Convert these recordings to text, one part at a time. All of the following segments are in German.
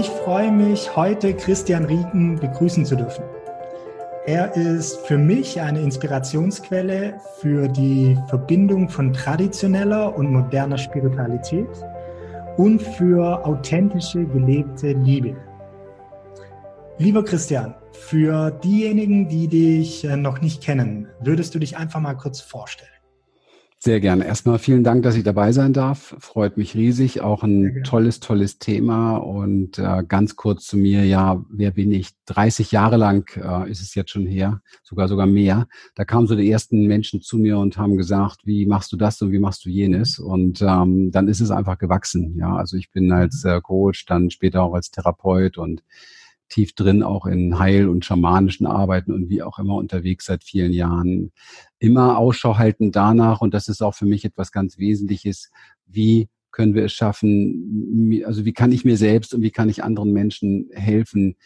Ich freue mich, heute Christian Rieken begrüßen zu dürfen. Er ist für mich eine Inspirationsquelle für die Verbindung von traditioneller und moderner Spiritualität und für authentische gelebte Liebe. Lieber Christian, für diejenigen, die dich äh, noch nicht kennen, würdest du dich einfach mal kurz vorstellen? Sehr gerne. Erstmal vielen Dank, dass ich dabei sein darf. Freut mich riesig. Auch ein tolles, tolles Thema. Und äh, ganz kurz zu mir, ja, wer bin ich? 30 Jahre lang äh, ist es jetzt schon her, sogar sogar mehr. Da kamen so die ersten Menschen zu mir und haben gesagt, wie machst du das und wie machst du jenes? Und ähm, dann ist es einfach gewachsen. Ja, also ich bin als äh, Coach, dann später auch als Therapeut und tief drin auch in Heil- und schamanischen Arbeiten und wie auch immer unterwegs seit vielen Jahren. Immer Ausschau halten danach, und das ist auch für mich etwas ganz Wesentliches, wie können wir es schaffen, also wie kann ich mir selbst und wie kann ich anderen Menschen helfen,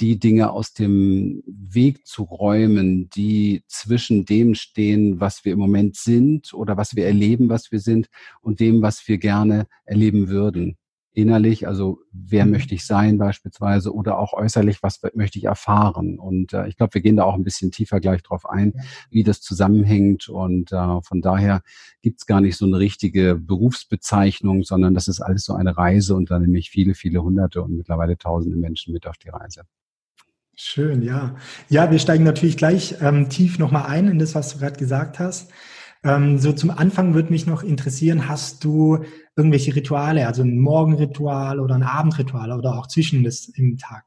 die Dinge aus dem Weg zu räumen, die zwischen dem stehen, was wir im Moment sind oder was wir erleben, was wir sind und dem, was wir gerne erleben würden innerlich, also wer mhm. möchte ich sein beispielsweise oder auch äußerlich, was möchte ich erfahren. Und äh, ich glaube, wir gehen da auch ein bisschen tiefer gleich drauf ein, wie das zusammenhängt. Und äh, von daher gibt's gar nicht so eine richtige Berufsbezeichnung, sondern das ist alles so eine Reise und da nehme ich viele, viele hunderte und mittlerweile tausende Menschen mit auf die Reise. Schön, ja. Ja, wir steigen natürlich gleich ähm, tief nochmal ein in das, was du gerade gesagt hast. Ähm, so zum Anfang würde mich noch interessieren, hast du irgendwelche Rituale, also ein Morgenritual oder ein Abendritual oder auch zwischen das im Tag?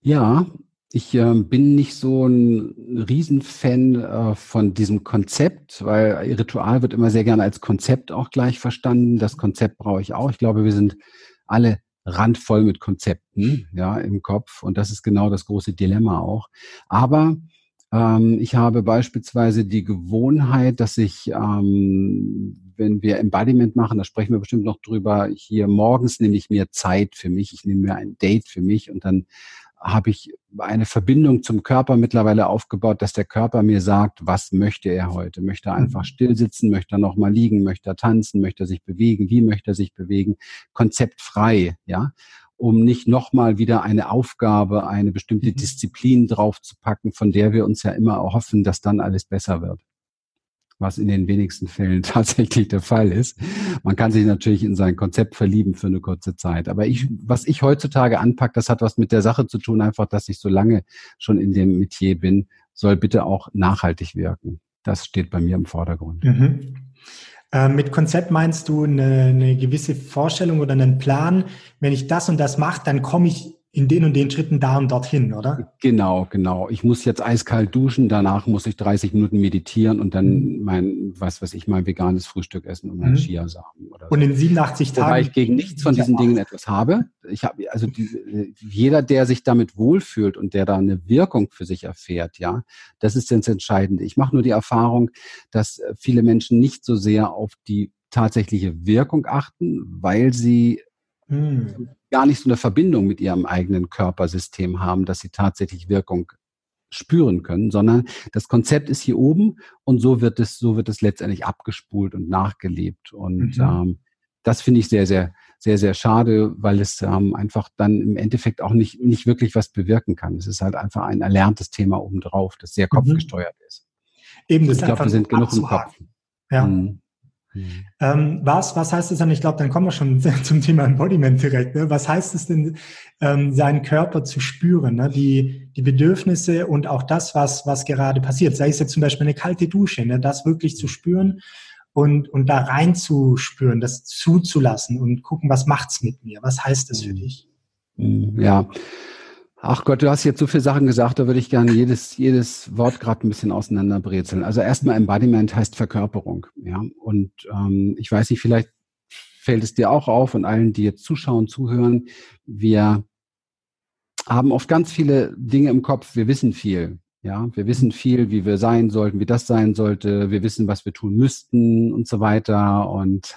Ja, ich äh, bin nicht so ein Riesenfan äh, von diesem Konzept, weil Ritual wird immer sehr gerne als Konzept auch gleich verstanden. Das Konzept brauche ich auch. Ich glaube, wir sind alle randvoll mit Konzepten, ja, im Kopf. Und das ist genau das große Dilemma auch. Aber ähm, ich habe beispielsweise die Gewohnheit, dass ich, ähm, wenn wir Embodiment machen, da sprechen wir bestimmt noch drüber, hier morgens nehme ich mir Zeit für mich, ich nehme mir ein Date für mich und dann habe ich eine Verbindung zum Körper mittlerweile aufgebaut, dass der Körper mir sagt, was möchte er heute? Möchte er einfach mhm. still sitzen? Möchte er noch mal liegen? Möchte er tanzen? Möchte er sich bewegen? Wie möchte er sich bewegen? Konzeptfrei, ja um nicht nochmal wieder eine Aufgabe, eine bestimmte mhm. Disziplin draufzupacken, von der wir uns ja immer hoffen, dass dann alles besser wird. Was in den wenigsten Fällen tatsächlich der Fall ist. Man kann sich natürlich in sein Konzept verlieben für eine kurze Zeit. Aber ich, was ich heutzutage anpacke, das hat was mit der Sache zu tun, einfach, dass ich so lange schon in dem Metier bin, soll bitte auch nachhaltig wirken. Das steht bei mir im Vordergrund. Mhm. Äh, mit Konzept meinst du eine, eine gewisse Vorstellung oder einen Plan, wenn ich das und das mache, dann komme ich in den und den Schritten da und dorthin, oder? Genau, genau. Ich muss jetzt eiskalt duschen, danach muss ich 30 Minuten meditieren und dann mhm. mein, was weiß ich, mein veganes Frühstück essen und mein mhm. Chiasamen. Oder und in 87 Tagen. Wobei ich gegen nichts von diesen Dingen etwas habe. Ich habe, also die, jeder, der sich damit wohlfühlt und der da eine Wirkung für sich erfährt, ja, das ist das Entscheidende. Ich mache nur die Erfahrung, dass viele Menschen nicht so sehr auf die tatsächliche Wirkung achten, weil sie hm gar nicht so eine Verbindung mit ihrem eigenen Körpersystem haben, dass sie tatsächlich Wirkung spüren können, sondern das Konzept ist hier oben und so wird es, so wird es letztendlich abgespult und nachgelebt. Und mhm. ähm, das finde ich sehr, sehr, sehr, sehr schade, weil es ähm, einfach dann im Endeffekt auch nicht, nicht wirklich was bewirken kann. Es ist halt einfach ein erlerntes Thema obendrauf, das sehr mhm. kopfgesteuert ist. Eben, das ich glaube, wir sind genug im Kopf. Ja. Mhm. Mhm. Ähm, was, was heißt es dann? Ich glaube, dann kommen wir schon zum Thema Embodiment direkt. Ne? Was heißt es denn, ähm, seinen Körper zu spüren, ne? die, die Bedürfnisse und auch das, was, was gerade passiert? Sei es jetzt zum Beispiel eine kalte Dusche, ne? das wirklich zu spüren und, und da reinzuspüren, das zuzulassen und gucken, was macht's mit mir? Was heißt das für mhm. dich? Mhm. Ja. Ach Gott, du hast jetzt so viele Sachen gesagt, da würde ich gerne jedes, jedes Wort gerade ein bisschen auseinanderbrezeln. Also erstmal Embodiment heißt Verkörperung, ja. Und ähm, ich weiß nicht, vielleicht fällt es dir auch auf und allen, die jetzt zuschauen, zuhören, wir haben oft ganz viele Dinge im Kopf, wir wissen viel. Ja, wir wissen viel, wie wir sein sollten, wie das sein sollte. Wir wissen, was wir tun müssten und so weiter. Und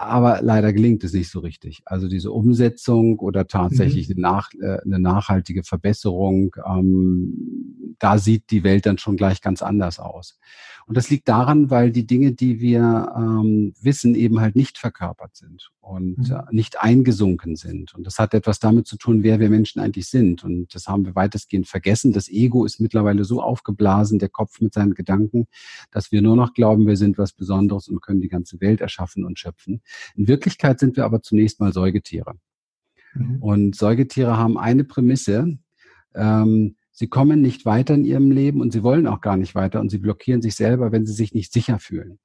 aber leider gelingt es nicht so richtig. Also diese Umsetzung oder tatsächlich mhm. eine, nach, äh, eine, nachhaltige Verbesserung, ähm, da sieht die Welt dann schon gleich ganz anders aus. Und das liegt daran, weil die Dinge, die wir ähm, wissen, eben halt nicht verkörpert sind und mhm. äh, nicht eingesunken sind. Und das hat etwas damit zu tun, wer wir Menschen eigentlich sind. Und das haben wir weitestgehend vergessen. Das Ego ist mittlerweile so aufgeblasen, der Kopf mit seinen Gedanken, dass wir nur noch glauben, wir sind was Besonderes und können die ganze Welt erschaffen und schöpfen. In Wirklichkeit sind wir aber zunächst mal Säugetiere. Mhm. Und Säugetiere haben eine Prämisse. Ähm, Sie kommen nicht weiter in ihrem Leben und sie wollen auch gar nicht weiter und sie blockieren sich selber, wenn sie sich nicht sicher fühlen.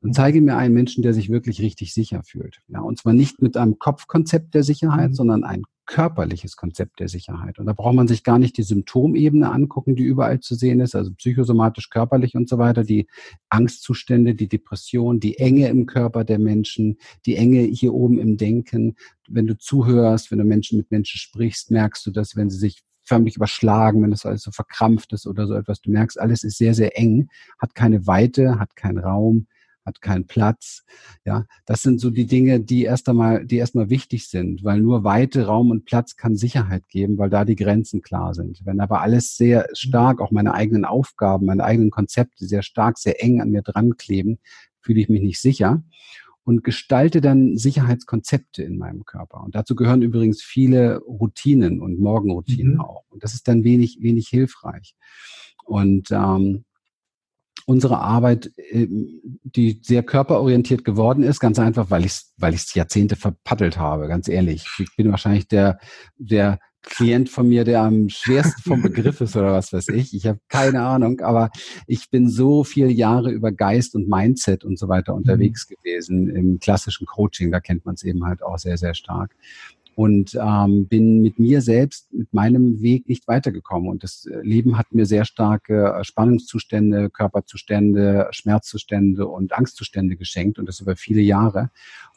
Und zeige mir einen Menschen, der sich wirklich richtig sicher fühlt. Ja, und zwar nicht mit einem Kopfkonzept der Sicherheit, mhm. sondern ein körperliches Konzept der Sicherheit. Und da braucht man sich gar nicht die Symptomebene angucken, die überall zu sehen ist, also psychosomatisch, körperlich und so weiter, die Angstzustände, die Depression, die Enge im Körper der Menschen, die Enge hier oben im Denken. Wenn du zuhörst, wenn du Menschen mit Menschen sprichst, merkst du das, wenn sie sich förmlich überschlagen, wenn das alles so verkrampft ist oder so etwas. Du merkst, alles ist sehr, sehr eng, hat keine Weite, hat keinen Raum, hat keinen Platz. Ja, das sind so die Dinge, die erst einmal, die erstmal wichtig sind, weil nur Weite, Raum und Platz kann Sicherheit geben, weil da die Grenzen klar sind. Wenn aber alles sehr stark, auch meine eigenen Aufgaben, meine eigenen Konzepte sehr stark, sehr eng an mir dran kleben, fühle ich mich nicht sicher und gestalte dann Sicherheitskonzepte in meinem Körper. Und dazu gehören übrigens viele Routinen und Morgenroutinen mhm. auch. Und das ist dann wenig, wenig hilfreich. Und ähm, unsere Arbeit, ähm, die sehr körperorientiert geworden ist, ganz einfach, weil ich es weil ich's Jahrzehnte verpaddelt habe, ganz ehrlich. Ich bin wahrscheinlich der, der Klient von mir, der am schwersten vom Begriff ist oder was weiß ich. Ich habe keine Ahnung, aber ich bin so viele Jahre über Geist und Mindset und so weiter unterwegs mhm. gewesen im klassischen Coaching. Da kennt man es eben halt auch sehr, sehr stark und ähm, bin mit mir selbst, mit meinem Weg nicht weitergekommen. Und das äh, Leben hat mir sehr starke äh, Spannungszustände, Körperzustände, Schmerzzustände und Angstzustände geschenkt und das über viele Jahre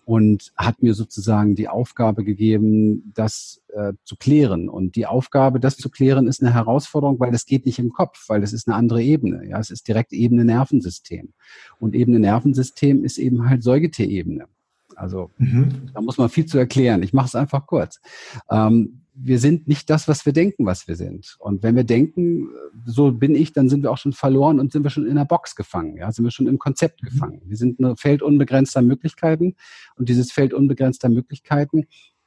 und hat mir sozusagen die Aufgabe gegeben, das äh, zu klären. Und die Aufgabe, das zu klären, ist eine Herausforderung, weil das geht nicht im Kopf, weil das ist eine andere Ebene. Ja, es ist direkt Ebene Nervensystem. Und Ebene Nervensystem ist eben halt Säugetierebene. Also mhm. da muss man viel zu erklären. Ich mache es einfach kurz. Ähm, wir sind nicht das, was wir denken, was wir sind. Und wenn wir denken, so bin ich, dann sind wir auch schon verloren und sind wir schon in der Box gefangen. Ja, sind wir schon im Konzept mhm. gefangen. Wir sind ein Feld unbegrenzter Möglichkeiten und dieses Feld unbegrenzter Möglichkeiten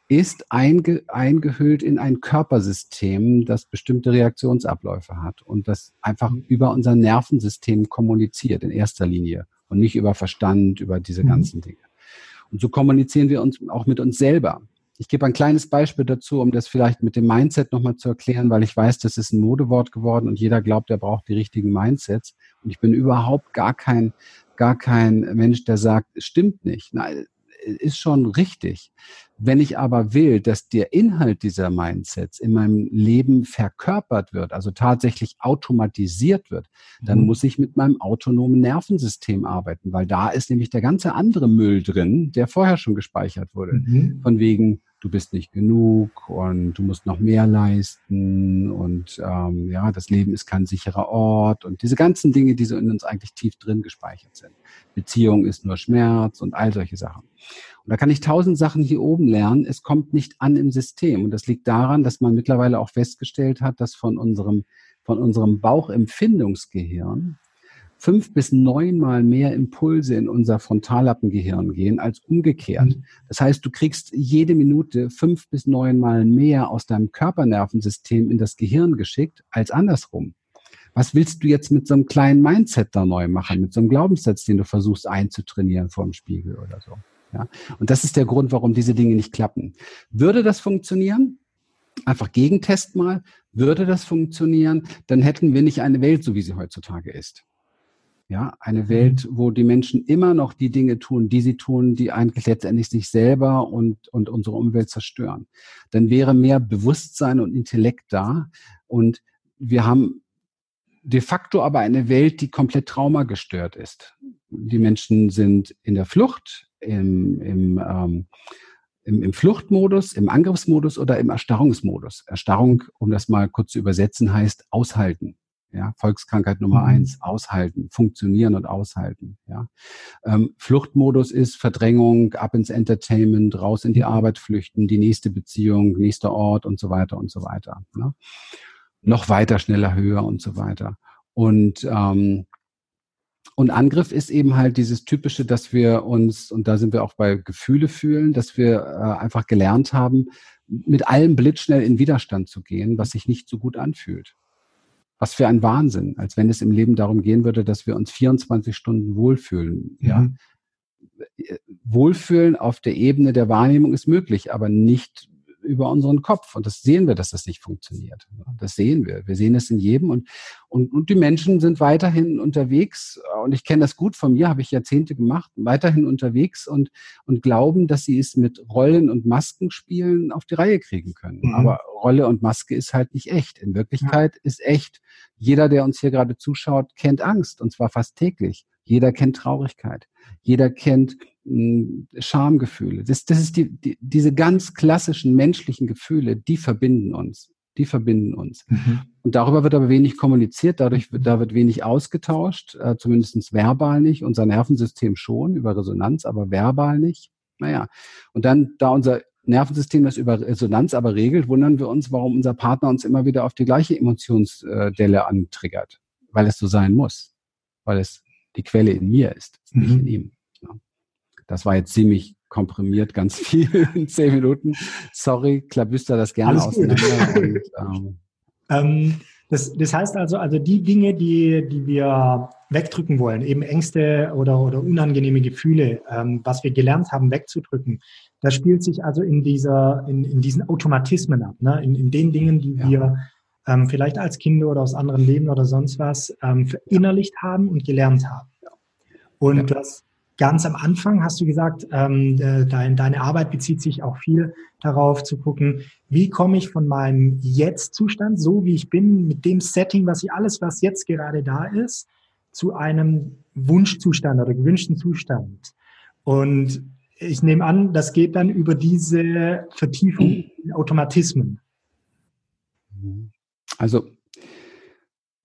ist einge eingehüllt in ein Körpersystem, das bestimmte Reaktionsabläufe hat und das einfach mhm. über unser Nervensystem kommuniziert in erster Linie und nicht über Verstand, über diese mhm. ganzen Dinge. Und so kommunizieren wir uns auch mit uns selber. Ich gebe ein kleines Beispiel dazu, um das vielleicht mit dem Mindset nochmal zu erklären, weil ich weiß, das ist ein Modewort geworden und jeder glaubt, er braucht die richtigen Mindsets. Und ich bin überhaupt gar kein, gar kein Mensch, der sagt, es stimmt nicht. Nein, ist schon richtig. Wenn ich aber will, dass der Inhalt dieser Mindsets in meinem Leben verkörpert wird, also tatsächlich automatisiert wird, dann mhm. muss ich mit meinem autonomen Nervensystem arbeiten, weil da ist nämlich der ganze andere Müll drin, der vorher schon gespeichert wurde. Mhm. Von wegen, du bist nicht genug und du musst noch mehr leisten und ähm, ja, das Leben ist kein sicherer Ort und diese ganzen Dinge, die so in uns eigentlich tief drin gespeichert sind. Beziehung ist nur Schmerz und all solche Sachen. Und da kann ich tausend Sachen hier oben lernen. Es kommt nicht an im System und das liegt daran, dass man mittlerweile auch festgestellt hat, dass von unserem von unserem Bauchempfindungsgehirn fünf bis neunmal mehr Impulse in unser Frontallappengehirn gehen als umgekehrt. Mhm. Das heißt, du kriegst jede Minute fünf bis neunmal mehr aus deinem Körpernervensystem in das Gehirn geschickt als andersrum. Was willst du jetzt mit so einem kleinen Mindset da neu machen, mit so einem Glaubenssatz, den du versuchst einzutrainieren vor dem Spiegel oder so? Ja? Und das ist der Grund, warum diese Dinge nicht klappen. Würde das funktionieren? Einfach Gegentest mal. Würde das funktionieren, dann hätten wir nicht eine Welt, so wie sie heutzutage ist. Ja, eine mhm. Welt, wo die Menschen immer noch die Dinge tun, die sie tun, die eigentlich letztendlich sich selber und, und unsere Umwelt zerstören. Dann wäre mehr Bewusstsein und Intellekt da und wir haben de facto aber eine Welt, die komplett traumagestört ist. Die Menschen sind in der Flucht, im, im, ähm, im, im Fluchtmodus, im Angriffsmodus oder im Erstarrungsmodus. Erstarrung, um das mal kurz zu übersetzen, heißt aushalten. Ja, Volkskrankheit Nummer mhm. eins, aushalten, funktionieren und aushalten. Ja, ähm, Fluchtmodus ist Verdrängung, ab ins Entertainment, raus in die. Arbeit flüchten, die nächste Beziehung, nächster Ort und so weiter und so weiter. Ne? Noch weiter, schneller, höher und so weiter. Und ähm, und Angriff ist eben halt dieses typische, dass wir uns, und da sind wir auch bei Gefühle fühlen, dass wir äh, einfach gelernt haben, mit allem blitzschnell in Widerstand zu gehen, was sich nicht so gut anfühlt. Was für ein Wahnsinn, als wenn es im Leben darum gehen würde, dass wir uns 24 Stunden wohlfühlen. Mhm. Ja? Wohlfühlen auf der Ebene der Wahrnehmung ist möglich, aber nicht über unseren Kopf. Und das sehen wir, dass das nicht funktioniert. Das sehen wir. Wir sehen es in jedem. Und, und, und die Menschen sind weiterhin unterwegs. Und ich kenne das gut von mir, habe ich Jahrzehnte gemacht, weiterhin unterwegs und, und glauben, dass sie es mit Rollen und Maskenspielen auf die Reihe kriegen können. Mhm. Aber Rolle und Maske ist halt nicht echt. In Wirklichkeit ja. ist echt. Jeder, der uns hier gerade zuschaut, kennt Angst. Und zwar fast täglich. Jeder kennt Traurigkeit. Jeder kennt Schamgefühle. Das, das ist die, die, diese ganz klassischen menschlichen Gefühle, die verbinden uns. Die verbinden uns. Mhm. Und darüber wird aber wenig kommuniziert, dadurch wird, da wird wenig ausgetauscht, äh, zumindest verbal nicht, unser Nervensystem schon, über Resonanz, aber verbal nicht. Naja. Und dann, da unser Nervensystem das über Resonanz aber regelt, wundern wir uns, warum unser Partner uns immer wieder auf die gleiche Emotionsdelle antriggert. Weil es so sein muss. Weil es die Quelle in mir ist, mhm. nicht in ihm. Das war jetzt ziemlich komprimiert, ganz viel in zehn Minuten. Sorry, klabüster das gerne Alles auseinander. Und, ähm, ähm, das, das heißt also, also die Dinge, die, die wir wegdrücken wollen, eben Ängste oder, oder unangenehme Gefühle, ähm, was wir gelernt haben wegzudrücken, das spielt sich also in dieser, in, in diesen Automatismen ab, ne? in, in den Dingen, die ja. wir ähm, vielleicht als Kinder oder aus anderen Leben oder sonst was ähm, verinnerlicht haben und gelernt haben. Und ja. das ganz am Anfang hast du gesagt, ähm, dein, deine Arbeit bezieht sich auch viel darauf zu gucken, wie komme ich von meinem Jetzt-Zustand, so wie ich bin, mit dem Setting, was ich alles, was jetzt gerade da ist, zu einem Wunschzustand oder gewünschten Zustand. Und ich nehme an, das geht dann über diese Vertiefung in Automatismen. Also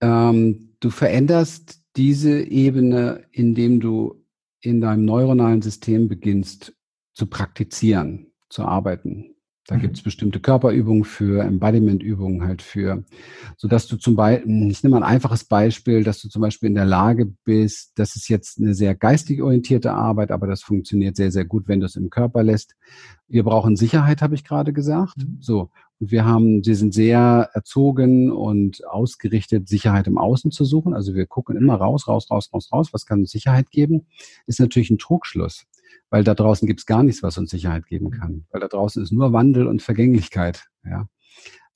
ähm, du veränderst diese Ebene, indem du in deinem neuronalen System beginnst zu praktizieren, zu arbeiten. Da mhm. gibt es bestimmte Körperübungen für, Embodiment-Übungen halt für, so dass du zum Beispiel, ich nehme mal ein einfaches Beispiel, dass du zum Beispiel in der Lage bist, das ist jetzt eine sehr geistig orientierte Arbeit, aber das funktioniert sehr, sehr gut, wenn du es im Körper lässt. Wir brauchen Sicherheit, habe ich gerade gesagt. Mhm. So. Und wir haben, sie sind sehr erzogen und ausgerichtet, Sicherheit im Außen zu suchen. Also wir gucken immer raus, raus, raus, raus, raus. Was kann uns Sicherheit geben? Ist natürlich ein Trugschluss weil da draußen gibt es gar nichts, was uns Sicherheit geben kann, weil da draußen ist nur Wandel und Vergänglichkeit. Ja.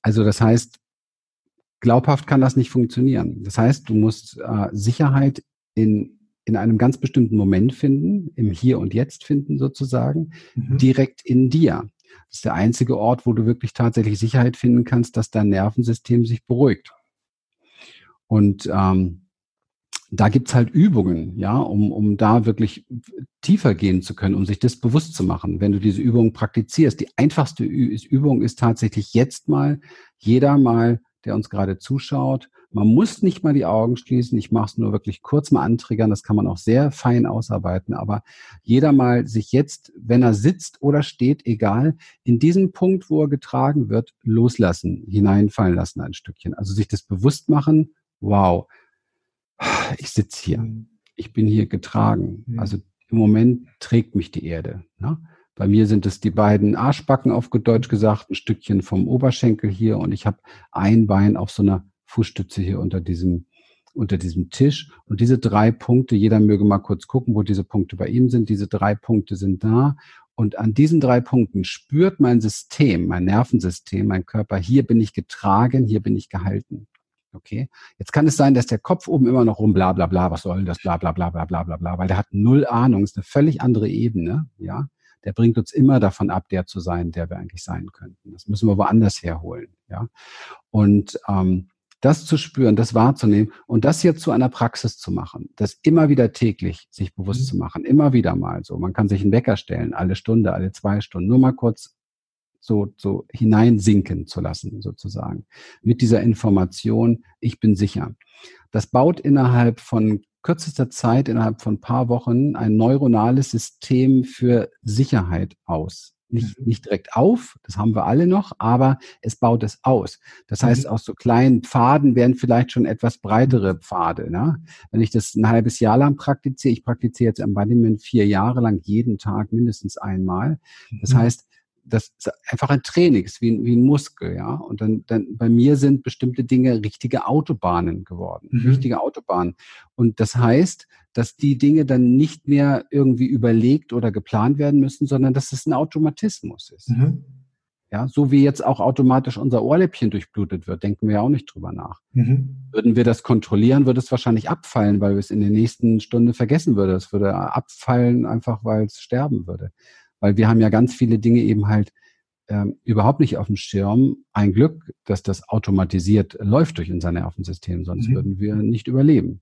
Also das heißt, glaubhaft kann das nicht funktionieren. Das heißt, du musst äh, Sicherheit in, in einem ganz bestimmten Moment finden, im Hier und Jetzt finden sozusagen, mhm. direkt in dir. Das ist der einzige Ort, wo du wirklich tatsächlich Sicherheit finden kannst, dass dein Nervensystem sich beruhigt. Und ähm, da gibt's halt Übungen, ja, um, um da wirklich tiefer gehen zu können, um sich das bewusst zu machen, wenn du diese Übung praktizierst. Die einfachste Übung ist tatsächlich jetzt mal, jeder mal, der uns gerade zuschaut, man muss nicht mal die Augen schließen. Ich mache es nur wirklich kurz mal antriggern. Das kann man auch sehr fein ausarbeiten. Aber jeder mal sich jetzt, wenn er sitzt oder steht, egal, in diesem Punkt, wo er getragen wird, loslassen, hineinfallen lassen ein Stückchen. Also sich das bewusst machen. Wow, ich sitze hier, mhm. ich bin hier getragen. Mhm. Also im Moment trägt mich die Erde. Ne? Bei mir sind es die beiden Arschbacken auf Deutsch gesagt, ein Stückchen vom Oberschenkel hier und ich habe ein Bein auf so einer Fußstütze hier unter diesem unter diesem Tisch. Und diese drei Punkte, jeder möge mal kurz gucken, wo diese Punkte bei ihm sind. Diese drei Punkte sind da. Und an diesen drei Punkten spürt mein System, mein Nervensystem, mein Körper, hier bin ich getragen, hier bin ich gehalten. Okay. Jetzt kann es sein, dass der Kopf oben immer noch rum, bla, bla, bla, was soll das, bla, bla, bla, bla, bla, bla, bla, weil der hat null Ahnung, ist eine völlig andere Ebene, ja. Der bringt uns immer davon ab, der zu sein, der wir eigentlich sein könnten. Das müssen wir woanders herholen, ja. Und, ähm, das zu spüren, das wahrzunehmen und das jetzt zu einer Praxis zu machen, das immer wieder täglich sich bewusst mhm. zu machen, immer wieder mal so. Man kann sich einen Wecker stellen, alle Stunde, alle zwei Stunden, nur mal kurz so, so hineinsinken zu lassen, sozusagen. Mit dieser Information, ich bin sicher. Das baut innerhalb von kürzester Zeit, innerhalb von ein paar Wochen, ein neuronales System für Sicherheit aus. Nicht, mhm. nicht direkt auf, das haben wir alle noch, aber es baut es aus. Das heißt, mhm. aus so kleinen Pfaden werden vielleicht schon etwas breitere Pfade. Ne? Wenn ich das ein halbes Jahr lang praktiziere, ich praktiziere jetzt Embodiment vier Jahre lang jeden Tag mindestens einmal. Das mhm. heißt, das ist einfach ein Training, ist wie, wie ein Muskel, ja. Und dann, dann bei mir sind bestimmte Dinge richtige Autobahnen geworden, mhm. richtige Autobahnen. Und das heißt, dass die Dinge dann nicht mehr irgendwie überlegt oder geplant werden müssen, sondern dass es ein Automatismus ist. Mhm. Ja, so wie jetzt auch automatisch unser Ohrläppchen durchblutet wird, denken wir ja auch nicht drüber nach. Mhm. Würden wir das kontrollieren, würde es wahrscheinlich abfallen, weil wir es in der nächsten Stunde vergessen würde. Es würde abfallen, einfach weil es sterben würde. Weil wir haben ja ganz viele Dinge eben halt ähm, überhaupt nicht auf dem Schirm. Ein Glück, dass das automatisiert läuft durch unser Nervensystem, sonst mhm. würden wir nicht überleben.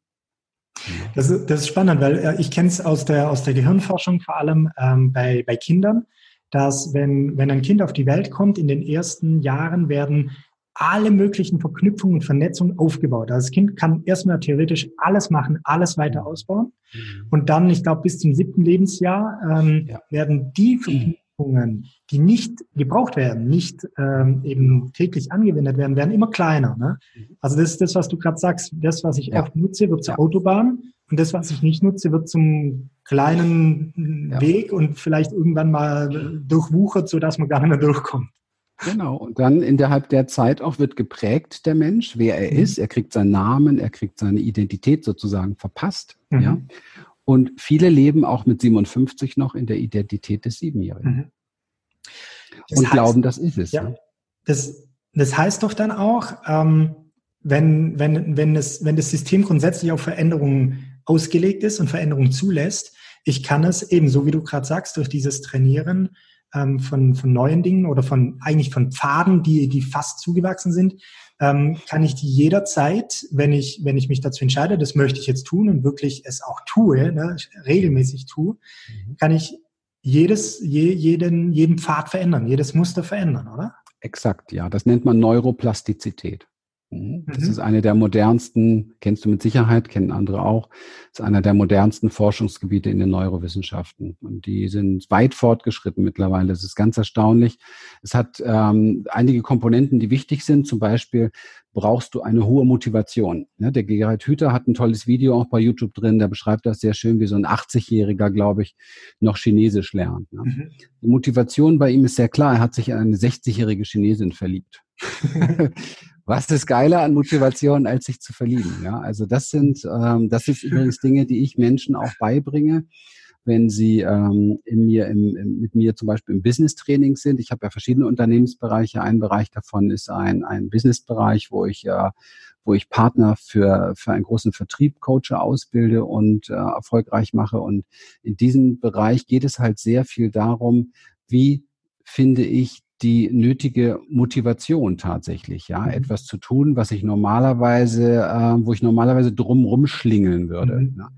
Das ist, das ist spannend, weil äh, ich kenne es aus der, aus der Gehirnforschung, vor allem ähm, bei, bei Kindern, dass wenn, wenn ein Kind auf die Welt kommt, in den ersten Jahren werden alle möglichen Verknüpfungen und Vernetzungen aufgebaut. Also das Kind kann erstmal theoretisch alles machen, alles weiter ausbauen. Mhm. Und dann, ich glaube, bis zum siebten Lebensjahr ähm, ja. werden die Verknüpfungen, die nicht gebraucht werden, nicht ähm, eben täglich angewendet werden, werden immer kleiner. Ne? Mhm. Also das ist das, was du gerade sagst. Das, was ich ja. oft nutze, wird zur ja. Autobahn. Und das, was ich nicht nutze, wird zum kleinen Weg und vielleicht irgendwann mal durchwuchert, sodass man gar nicht mehr durchkommt. Genau. Und dann innerhalb der Zeit auch wird geprägt der Mensch, wer er mhm. ist. Er kriegt seinen Namen, er kriegt seine Identität sozusagen verpasst. Mhm. Ja. Und viele leben auch mit 57 noch in der Identität des Siebenjährigen. Mhm. Und heißt, glauben, das ist es. Ja, ne? das, das heißt doch dann auch, ähm, wenn, wenn, wenn, es, wenn das System grundsätzlich auf Veränderungen ausgelegt ist und Veränderungen zulässt, ich kann es eben, so wie du gerade sagst, durch dieses Trainieren ähm, von, von neuen Dingen oder von eigentlich von Pfaden, die, die fast zugewachsen sind, ähm, kann ich die jederzeit, wenn ich, wenn ich mich dazu entscheide, das möchte ich jetzt tun und wirklich es auch tue, ne, regelmäßig tue, mhm. kann ich jedes, je, jeden, jeden Pfad verändern, jedes Muster verändern, oder? Exakt, ja. Das nennt man Neuroplastizität. Das mhm. ist eine der modernsten, kennst du mit Sicherheit, kennen andere auch, ist einer der modernsten Forschungsgebiete in den Neurowissenschaften. Und die sind weit fortgeschritten mittlerweile. Das ist ganz erstaunlich. Es hat ähm, einige Komponenten, die wichtig sind. Zum Beispiel brauchst du eine hohe Motivation. Ja, der Gerhard Hüther hat ein tolles Video auch bei YouTube drin, der beschreibt das sehr schön, wie so ein 80-Jähriger, glaube ich, noch Chinesisch lernt. Ja. Mhm. Die Motivation bei ihm ist sehr klar. Er hat sich in eine 60-jährige Chinesin verliebt. was ist geiler an Motivation, als sich zu verlieben? Ja, also das sind, ähm, das sind übrigens Dinge, die ich Menschen auch beibringe, wenn sie ähm, in mir, im, im, mit mir zum Beispiel im Business-Training sind. Ich habe ja verschiedene Unternehmensbereiche. Ein Bereich davon ist ein, ein Business-Bereich, wo ich äh, wo ich Partner für, für einen großen Vertrieb coache, ausbilde und äh, erfolgreich mache. Und in diesem Bereich geht es halt sehr viel darum, wie finde ich die nötige Motivation tatsächlich, ja, mhm. etwas zu tun, was ich normalerweise, äh, wo ich normalerweise drumrum schlingeln würde. Mhm. Ne?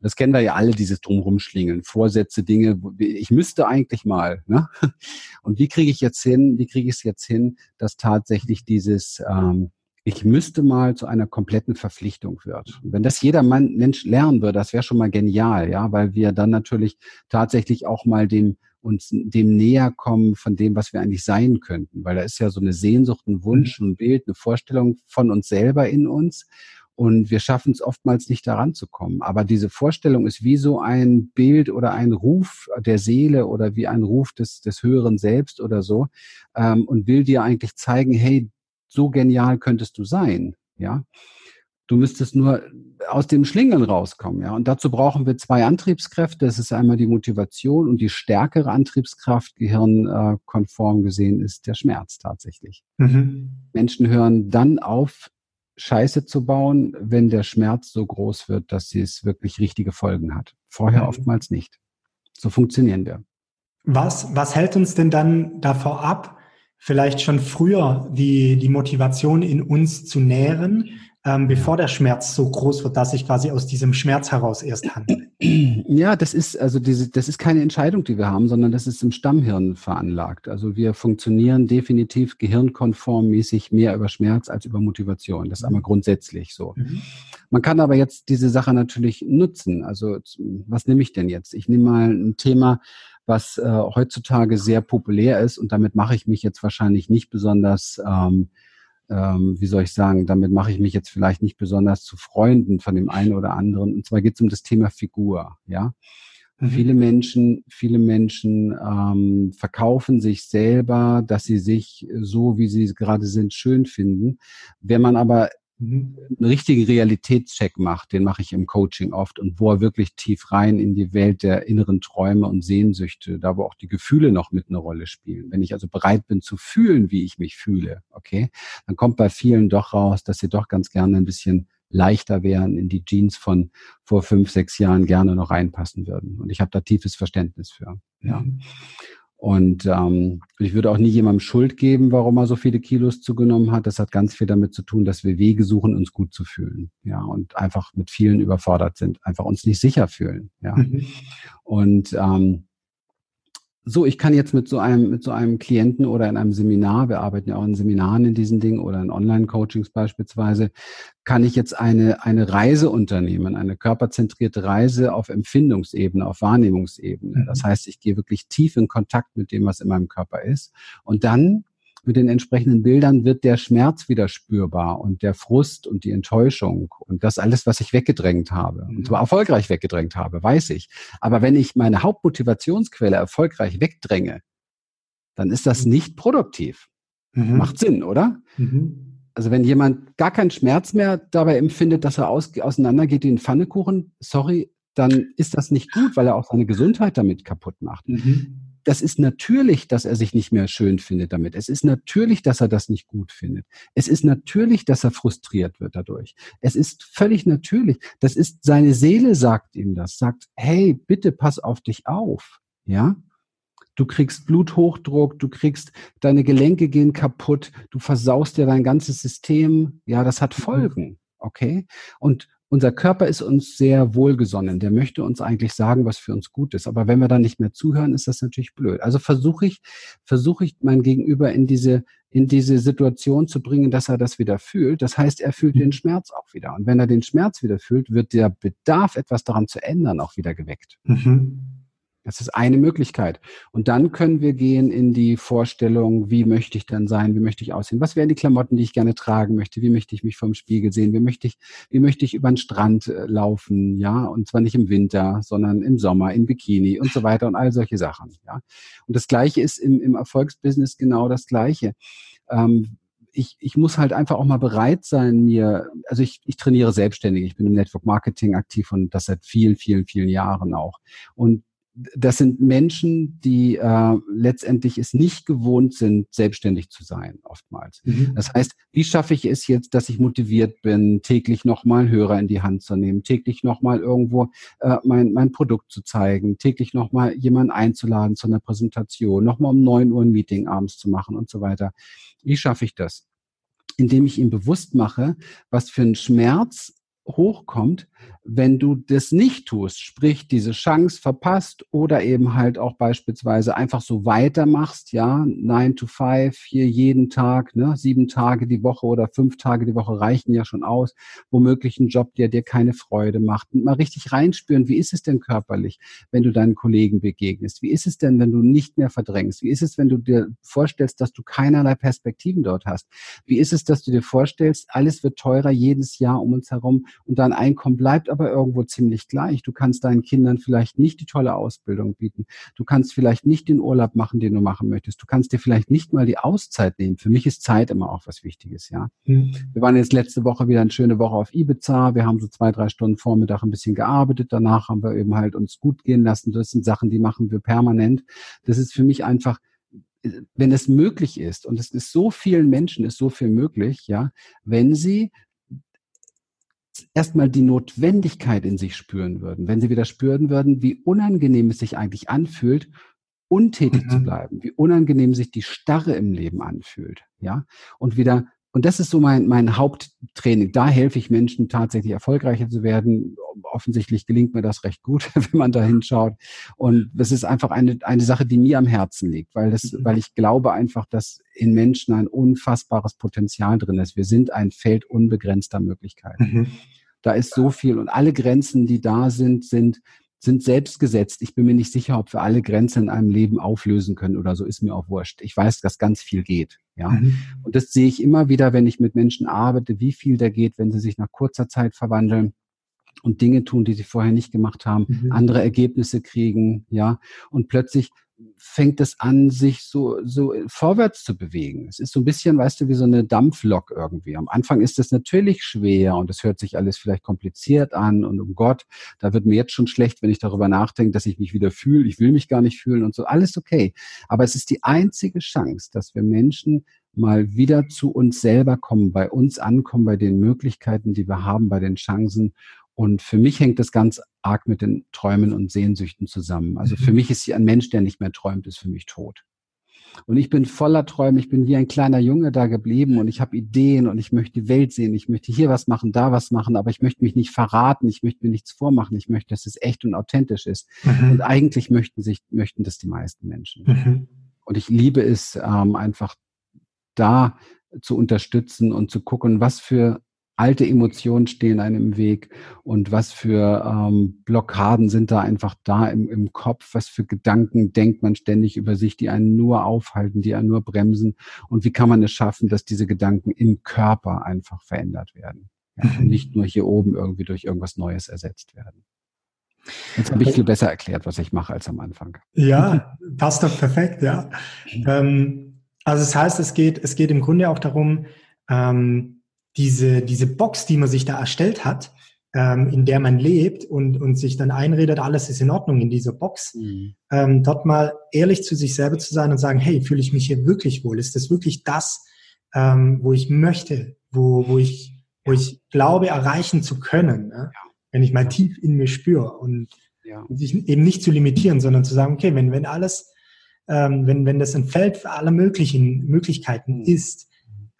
Das kennen wir ja alle, dieses drumrum schlingeln, Vorsätze, Dinge, ich müsste eigentlich mal. Ne? Und wie kriege ich jetzt hin, wie kriege ich es jetzt hin, dass tatsächlich dieses ähm, ich müsste mal zu einer kompletten Verpflichtung wird. Und wenn das jeder Mann, Mensch lernen würde, das wäre schon mal genial, ja, weil wir dann natürlich tatsächlich auch mal dem uns dem näher kommen von dem, was wir eigentlich sein könnten. Weil da ist ja so eine Sehnsucht, ein Wunsch, mhm. ein Bild, eine Vorstellung von uns selber in uns. Und wir schaffen es oftmals nicht daran zu kommen. Aber diese Vorstellung ist wie so ein Bild oder ein Ruf der Seele oder wie ein Ruf des, des höheren Selbst oder so ähm, und will dir eigentlich zeigen, hey, so genial könntest du sein. Ja. Du müsstest nur aus dem Schlingeln rauskommen, ja. Und dazu brauchen wir zwei Antriebskräfte. Das ist einmal die Motivation und die stärkere Antriebskraft, gehirnkonform gesehen, ist der Schmerz tatsächlich. Mhm. Menschen hören dann auf, Scheiße zu bauen, wenn der Schmerz so groß wird, dass sie es wirklich richtige Folgen hat. Vorher mhm. oftmals nicht. So funktionieren wir. Was, was hält uns denn dann davor ab, vielleicht schon früher die, die Motivation in uns zu nähren, ähm, bevor der Schmerz so groß wird, dass ich quasi aus diesem Schmerz heraus erst handle. Ja, das ist also diese, das ist keine Entscheidung, die wir haben, sondern das ist im Stammhirn veranlagt. Also wir funktionieren definitiv gehirnkonformmäßig mehr über Schmerz als über Motivation. Das ist einmal mhm. grundsätzlich so. Mhm. Man kann aber jetzt diese Sache natürlich nutzen. Also was nehme ich denn jetzt? Ich nehme mal ein Thema, was äh, heutzutage sehr populär ist und damit mache ich mich jetzt wahrscheinlich nicht besonders ähm, ähm, wie soll ich sagen, damit mache ich mich jetzt vielleicht nicht besonders zu Freunden von dem einen oder anderen. Und zwar geht es um das Thema Figur, ja. Mhm. Viele Menschen, viele Menschen ähm, verkaufen sich selber, dass sie sich so, wie sie gerade sind, schön finden. Wenn man aber. Einen richtigen Realitätscheck macht, den mache ich im Coaching oft und wo er wirklich tief rein in die Welt der inneren Träume und Sehnsüchte, da wo auch die Gefühle noch mit eine Rolle spielen. Wenn ich also bereit bin zu fühlen, wie ich mich fühle, okay, dann kommt bei vielen doch raus, dass sie doch ganz gerne ein bisschen leichter wären, in die Jeans von vor fünf, sechs Jahren gerne noch reinpassen würden. Und ich habe da tiefes Verständnis für. Ja. Und ähm, ich würde auch nie jemandem Schuld geben, warum er so viele Kilos zugenommen hat. Das hat ganz viel damit zu tun, dass wir Wege suchen, uns gut zu fühlen. Ja, und einfach mit vielen überfordert sind, einfach uns nicht sicher fühlen. Ja. Mhm. Und ähm, so, ich kann jetzt mit so einem, mit so einem Klienten oder in einem Seminar, wir arbeiten ja auch in Seminaren in diesen Dingen oder in Online-Coachings beispielsweise, kann ich jetzt eine, eine Reise unternehmen, eine körperzentrierte Reise auf Empfindungsebene, auf Wahrnehmungsebene. Das mhm. heißt, ich gehe wirklich tief in Kontakt mit dem, was in meinem Körper ist. Und dann mit den entsprechenden Bildern wird der Schmerz wieder spürbar und der Frust und die Enttäuschung und das alles, was ich weggedrängt habe und zwar mhm. erfolgreich weggedrängt habe, weiß ich. Aber wenn ich meine Hauptmotivationsquelle erfolgreich wegdränge, dann ist das mhm. nicht produktiv. Mhm. Macht Sinn, oder? Mhm. Also wenn jemand gar keinen Schmerz mehr dabei empfindet, dass er aus, auseinandergeht wie ein Pfannekuchen, sorry, dann ist das nicht gut, weil er auch seine Gesundheit damit kaputt macht. Mhm das ist natürlich, dass er sich nicht mehr schön findet damit. Es ist natürlich, dass er das nicht gut findet. Es ist natürlich, dass er frustriert wird dadurch. Es ist völlig natürlich. Das ist seine Seele sagt ihm das, sagt, hey, bitte pass auf dich auf. Ja? Du kriegst Bluthochdruck, du kriegst, deine Gelenke gehen kaputt, du versaust dir dein ganzes System. Ja, das hat mhm. Folgen. Okay? Und unser Körper ist uns sehr wohlgesonnen. Der möchte uns eigentlich sagen, was für uns gut ist. Aber wenn wir dann nicht mehr zuhören, ist das natürlich blöd. Also versuche ich, versuche ich mein Gegenüber in diese, in diese Situation zu bringen, dass er das wieder fühlt. Das heißt, er fühlt den Schmerz auch wieder. Und wenn er den Schmerz wieder fühlt, wird der Bedarf, etwas daran zu ändern, auch wieder geweckt. Mhm. Das ist eine Möglichkeit. Und dann können wir gehen in die Vorstellung, wie möchte ich dann sein, wie möchte ich aussehen, was wären die Klamotten, die ich gerne tragen möchte, wie möchte ich mich vom Spiegel sehen, wie möchte ich, wie möchte ich über den Strand äh, laufen, ja, und zwar nicht im Winter, sondern im Sommer, in Bikini und so weiter und all solche Sachen, ja. Und das Gleiche ist im, im Erfolgsbusiness genau das Gleiche. Ähm, ich, ich muss halt einfach auch mal bereit sein, mir, also ich, ich trainiere selbstständig, ich bin im Network Marketing aktiv und das seit vielen, vielen, vielen Jahren auch. Und das sind Menschen, die äh, letztendlich es nicht gewohnt sind, selbstständig zu sein, oftmals. Mhm. Das heißt, wie schaffe ich es jetzt, dass ich motiviert bin, täglich nochmal Hörer in die Hand zu nehmen, täglich nochmal irgendwo äh, mein, mein Produkt zu zeigen, täglich nochmal jemanden einzuladen zu einer Präsentation, nochmal um neun Uhr ein Meeting abends zu machen und so weiter. Wie schaffe ich das? Indem ich ihm bewusst mache, was für ein Schmerz hochkommt, wenn du das nicht tust, sprich diese Chance verpasst oder eben halt auch beispielsweise einfach so weitermachst, ja, nine to five hier jeden Tag, ne, sieben Tage die Woche oder fünf Tage die Woche reichen ja schon aus, womöglich ein Job, der dir keine Freude macht. Und mal richtig reinspüren, wie ist es denn körperlich, wenn du deinen Kollegen begegnest? Wie ist es denn, wenn du nicht mehr verdrängst? Wie ist es, wenn du dir vorstellst, dass du keinerlei Perspektiven dort hast? Wie ist es, dass du dir vorstellst, alles wird teurer jedes Jahr um uns herum und dein Einkommen bleibt aber irgendwo ziemlich gleich. Du kannst deinen Kindern vielleicht nicht die tolle Ausbildung bieten. Du kannst vielleicht nicht den Urlaub machen, den du machen möchtest. Du kannst dir vielleicht nicht mal die Auszeit nehmen. Für mich ist Zeit immer auch was Wichtiges, ja. Mhm. Wir waren jetzt letzte Woche wieder eine schöne Woche auf Ibiza. Wir haben so zwei, drei Stunden Vormittag ein bisschen gearbeitet. Danach haben wir eben halt uns gut gehen lassen. Das sind Sachen, die machen wir permanent. Das ist für mich einfach wenn es möglich ist, und es ist so vielen Menschen ist so viel möglich, ja, wenn sie erstmal die Notwendigkeit in sich spüren würden, wenn sie wieder spüren würden, wie unangenehm es sich eigentlich anfühlt, untätig mhm. zu bleiben, wie unangenehm sich die Starre im Leben anfühlt, ja, und wieder und das ist so mein, mein Haupttraining. Da helfe ich Menschen tatsächlich erfolgreicher zu werden. Offensichtlich gelingt mir das recht gut, wenn man da hinschaut. Und das ist einfach eine, eine Sache, die mir am Herzen liegt, weil das, mhm. weil ich glaube einfach, dass in Menschen ein unfassbares Potenzial drin ist. Wir sind ein Feld unbegrenzter Möglichkeiten. Mhm. Da ist so viel und alle Grenzen, die da sind, sind sind selbst gesetzt. Ich bin mir nicht sicher, ob wir alle Grenzen in einem Leben auflösen können oder so, ist mir auch wurscht. Ich weiß, dass ganz viel geht. Ja. Mhm. Und das sehe ich immer wieder, wenn ich mit Menschen arbeite, wie viel da geht, wenn sie sich nach kurzer Zeit verwandeln und Dinge tun, die sie vorher nicht gemacht haben, mhm. andere Ergebnisse kriegen, ja. Und plötzlich fängt es an, sich so, so vorwärts zu bewegen. Es ist so ein bisschen, weißt du, wie so eine Dampflok irgendwie. Am Anfang ist es natürlich schwer und es hört sich alles vielleicht kompliziert an und um Gott, da wird mir jetzt schon schlecht, wenn ich darüber nachdenke, dass ich mich wieder fühle. Ich will mich gar nicht fühlen und so. Alles okay. Aber es ist die einzige Chance, dass wir Menschen mal wieder zu uns selber kommen, bei uns ankommen, bei den Möglichkeiten, die wir haben, bei den Chancen und für mich hängt das ganz arg mit den Träumen und Sehnsüchten zusammen. Also für mhm. mich ist ein Mensch, der nicht mehr träumt, ist für mich tot. Und ich bin voller Träume, ich bin wie ein kleiner Junge da geblieben und ich habe Ideen und ich möchte die Welt sehen, ich möchte hier was machen, da was machen, aber ich möchte mich nicht verraten, ich möchte mir nichts vormachen, ich möchte, dass es echt und authentisch ist. Mhm. Und eigentlich möchten sich, möchten das die meisten Menschen. Mhm. Und ich liebe es ähm, einfach da zu unterstützen und zu gucken, was für alte Emotionen stehen einem im Weg und was für ähm, Blockaden sind da einfach da im, im Kopf, was für Gedanken denkt man ständig über sich, die einen nur aufhalten, die einen nur bremsen und wie kann man es schaffen, dass diese Gedanken im Körper einfach verändert werden ja, und nicht nur hier oben irgendwie durch irgendwas Neues ersetzt werden. Jetzt habe ich viel besser erklärt, was ich mache als am Anfang. Ja, passt doch perfekt, ja. Ähm, also es das heißt, es geht, es geht im Grunde auch darum, ähm, diese, diese Box, die man sich da erstellt hat, ähm, in der man lebt und, und sich dann einredet, alles ist in Ordnung in dieser Box, mhm. ähm, dort mal ehrlich zu sich selber zu sein und sagen, hey, fühle ich mich hier wirklich wohl? Ist das wirklich das, ähm, wo ich möchte, wo, wo ich, wo ich glaube, erreichen zu können, ne? ja. wenn ich mal tief in mir spüre und ja. sich eben nicht zu limitieren, sondern zu sagen, okay, wenn, wenn alles, ähm, wenn, wenn das ein Feld für alle möglichen Möglichkeiten mhm. ist,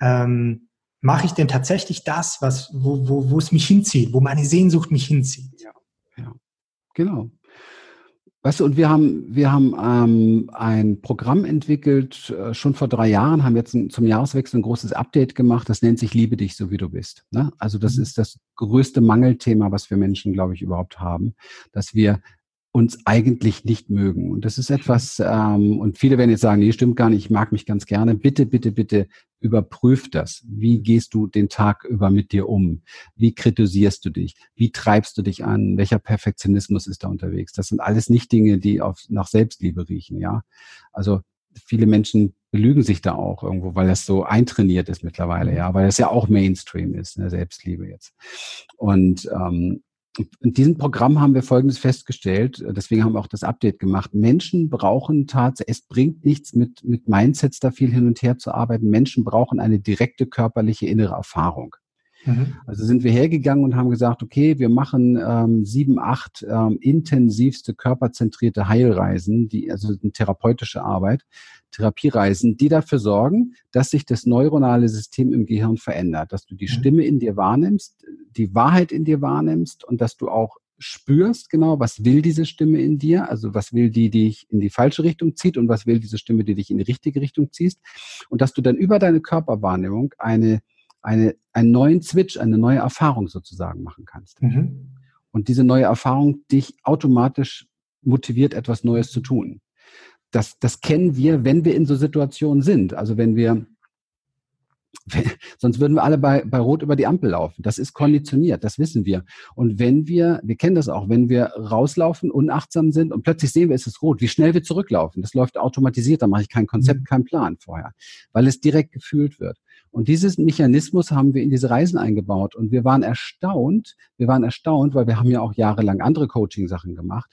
ähm, mache ich denn tatsächlich das, was, wo, wo, wo es mich hinzieht, wo meine Sehnsucht mich hinzieht? Ja, ja. genau. Weißt du, und wir haben, wir haben ähm, ein Programm entwickelt, äh, schon vor drei Jahren, haben jetzt ein, zum Jahreswechsel ein großes Update gemacht, das nennt sich Liebe dich so wie du bist. Ne? Also das mhm. ist das größte Mangelthema, was wir Menschen, glaube ich, überhaupt haben, dass wir uns eigentlich nicht mögen. Und das ist etwas, ähm, und viele werden jetzt sagen, nee, stimmt gar nicht, ich mag mich ganz gerne. Bitte, bitte, bitte überprüf das. Wie gehst du den Tag über mit dir um? Wie kritisierst du dich? Wie treibst du dich an? Welcher Perfektionismus ist da unterwegs? Das sind alles nicht Dinge, die auf, nach Selbstliebe riechen, ja. Also viele Menschen belügen sich da auch irgendwo, weil das so eintrainiert ist mittlerweile, ja, weil das ja auch Mainstream ist, ne, Selbstliebe jetzt. Und ähm, in diesem Programm haben wir Folgendes festgestellt, deswegen haben wir auch das Update gemacht. Menschen brauchen tatsächlich, es bringt nichts mit, mit Mindsets da viel hin und her zu arbeiten. Menschen brauchen eine direkte körperliche innere Erfahrung. Mhm. Also sind wir hergegangen und haben gesagt, okay, wir machen ähm, sieben, acht ähm, intensivste körperzentrierte Heilreisen, die also eine therapeutische Arbeit, Therapiereisen, die dafür sorgen, dass sich das neuronale System im Gehirn verändert, dass du die mhm. Stimme in dir wahrnimmst, die Wahrheit in dir wahrnimmst und dass du auch spürst genau, was will diese Stimme in dir, also was will die, die dich in die falsche Richtung zieht und was will diese Stimme, die dich in die richtige Richtung ziehst und dass du dann über deine Körperwahrnehmung eine eine, einen neuen Switch, eine neue Erfahrung sozusagen machen kannst. Mhm. Und diese neue Erfahrung dich automatisch motiviert, etwas Neues zu tun. Das, das kennen wir, wenn wir in so Situationen sind. Also wenn wir, sonst würden wir alle bei, bei Rot über die Ampel laufen. Das ist konditioniert, das wissen wir. Und wenn wir, wir kennen das auch, wenn wir rauslaufen, unachtsam sind und plötzlich sehen wir, es ist rot, wie schnell wir zurücklaufen. Das läuft automatisiert, da mache ich kein Konzept, mhm. keinen Plan vorher, weil es direkt gefühlt wird. Und dieses Mechanismus haben wir in diese Reisen eingebaut. Und wir waren erstaunt, wir waren erstaunt, weil wir haben ja auch jahrelang andere Coaching-Sachen gemacht,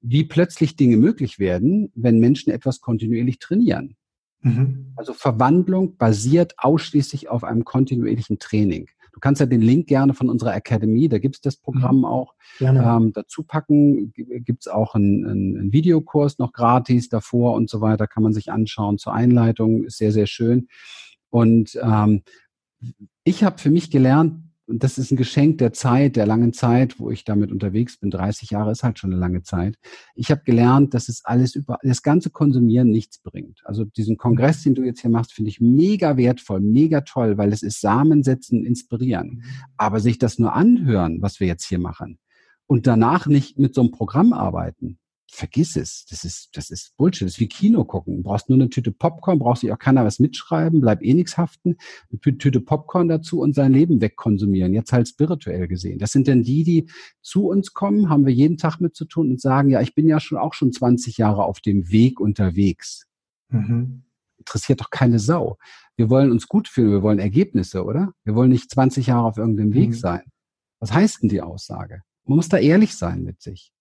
wie plötzlich Dinge möglich werden, wenn Menschen etwas kontinuierlich trainieren. Mhm. Also Verwandlung basiert ausschließlich auf einem kontinuierlichen Training. Du kannst ja den Link gerne von unserer Academy, da gibt's das Programm mhm. auch, ähm, dazu packen. Gibt's auch einen, einen, Videokurs noch gratis davor und so weiter, kann man sich anschauen zur Einleitung, ist sehr, sehr schön. Und ähm, ich habe für mich gelernt, und das ist ein Geschenk der Zeit, der langen Zeit, wo ich damit unterwegs bin. 30 Jahre ist halt schon eine lange Zeit. Ich habe gelernt, dass es alles über das ganze Konsumieren nichts bringt. Also diesen Kongress, den du jetzt hier machst, finde ich mega wertvoll, mega toll, weil es ist Samen setzen, inspirieren. Mhm. Aber sich das nur anhören, was wir jetzt hier machen, und danach nicht mit so einem Programm arbeiten, vergiss es. Das ist, das ist Bullshit. Das ist wie Kino gucken. Du brauchst nur eine Tüte Popcorn, brauchst sich auch keiner was mitschreiben, bleib eh nichts haften, eine Tüte Popcorn dazu und sein Leben wegkonsumieren. Jetzt halt spirituell gesehen. Das sind denn die, die zu uns kommen, haben wir jeden Tag mit zu tun und sagen, ja, ich bin ja schon auch schon 20 Jahre auf dem Weg unterwegs. Mhm. Interessiert doch keine Sau. Wir wollen uns gut fühlen, wir wollen Ergebnisse, oder? Wir wollen nicht 20 Jahre auf irgendeinem mhm. Weg sein. Was heißt denn die Aussage? Man muss da ehrlich sein mit sich.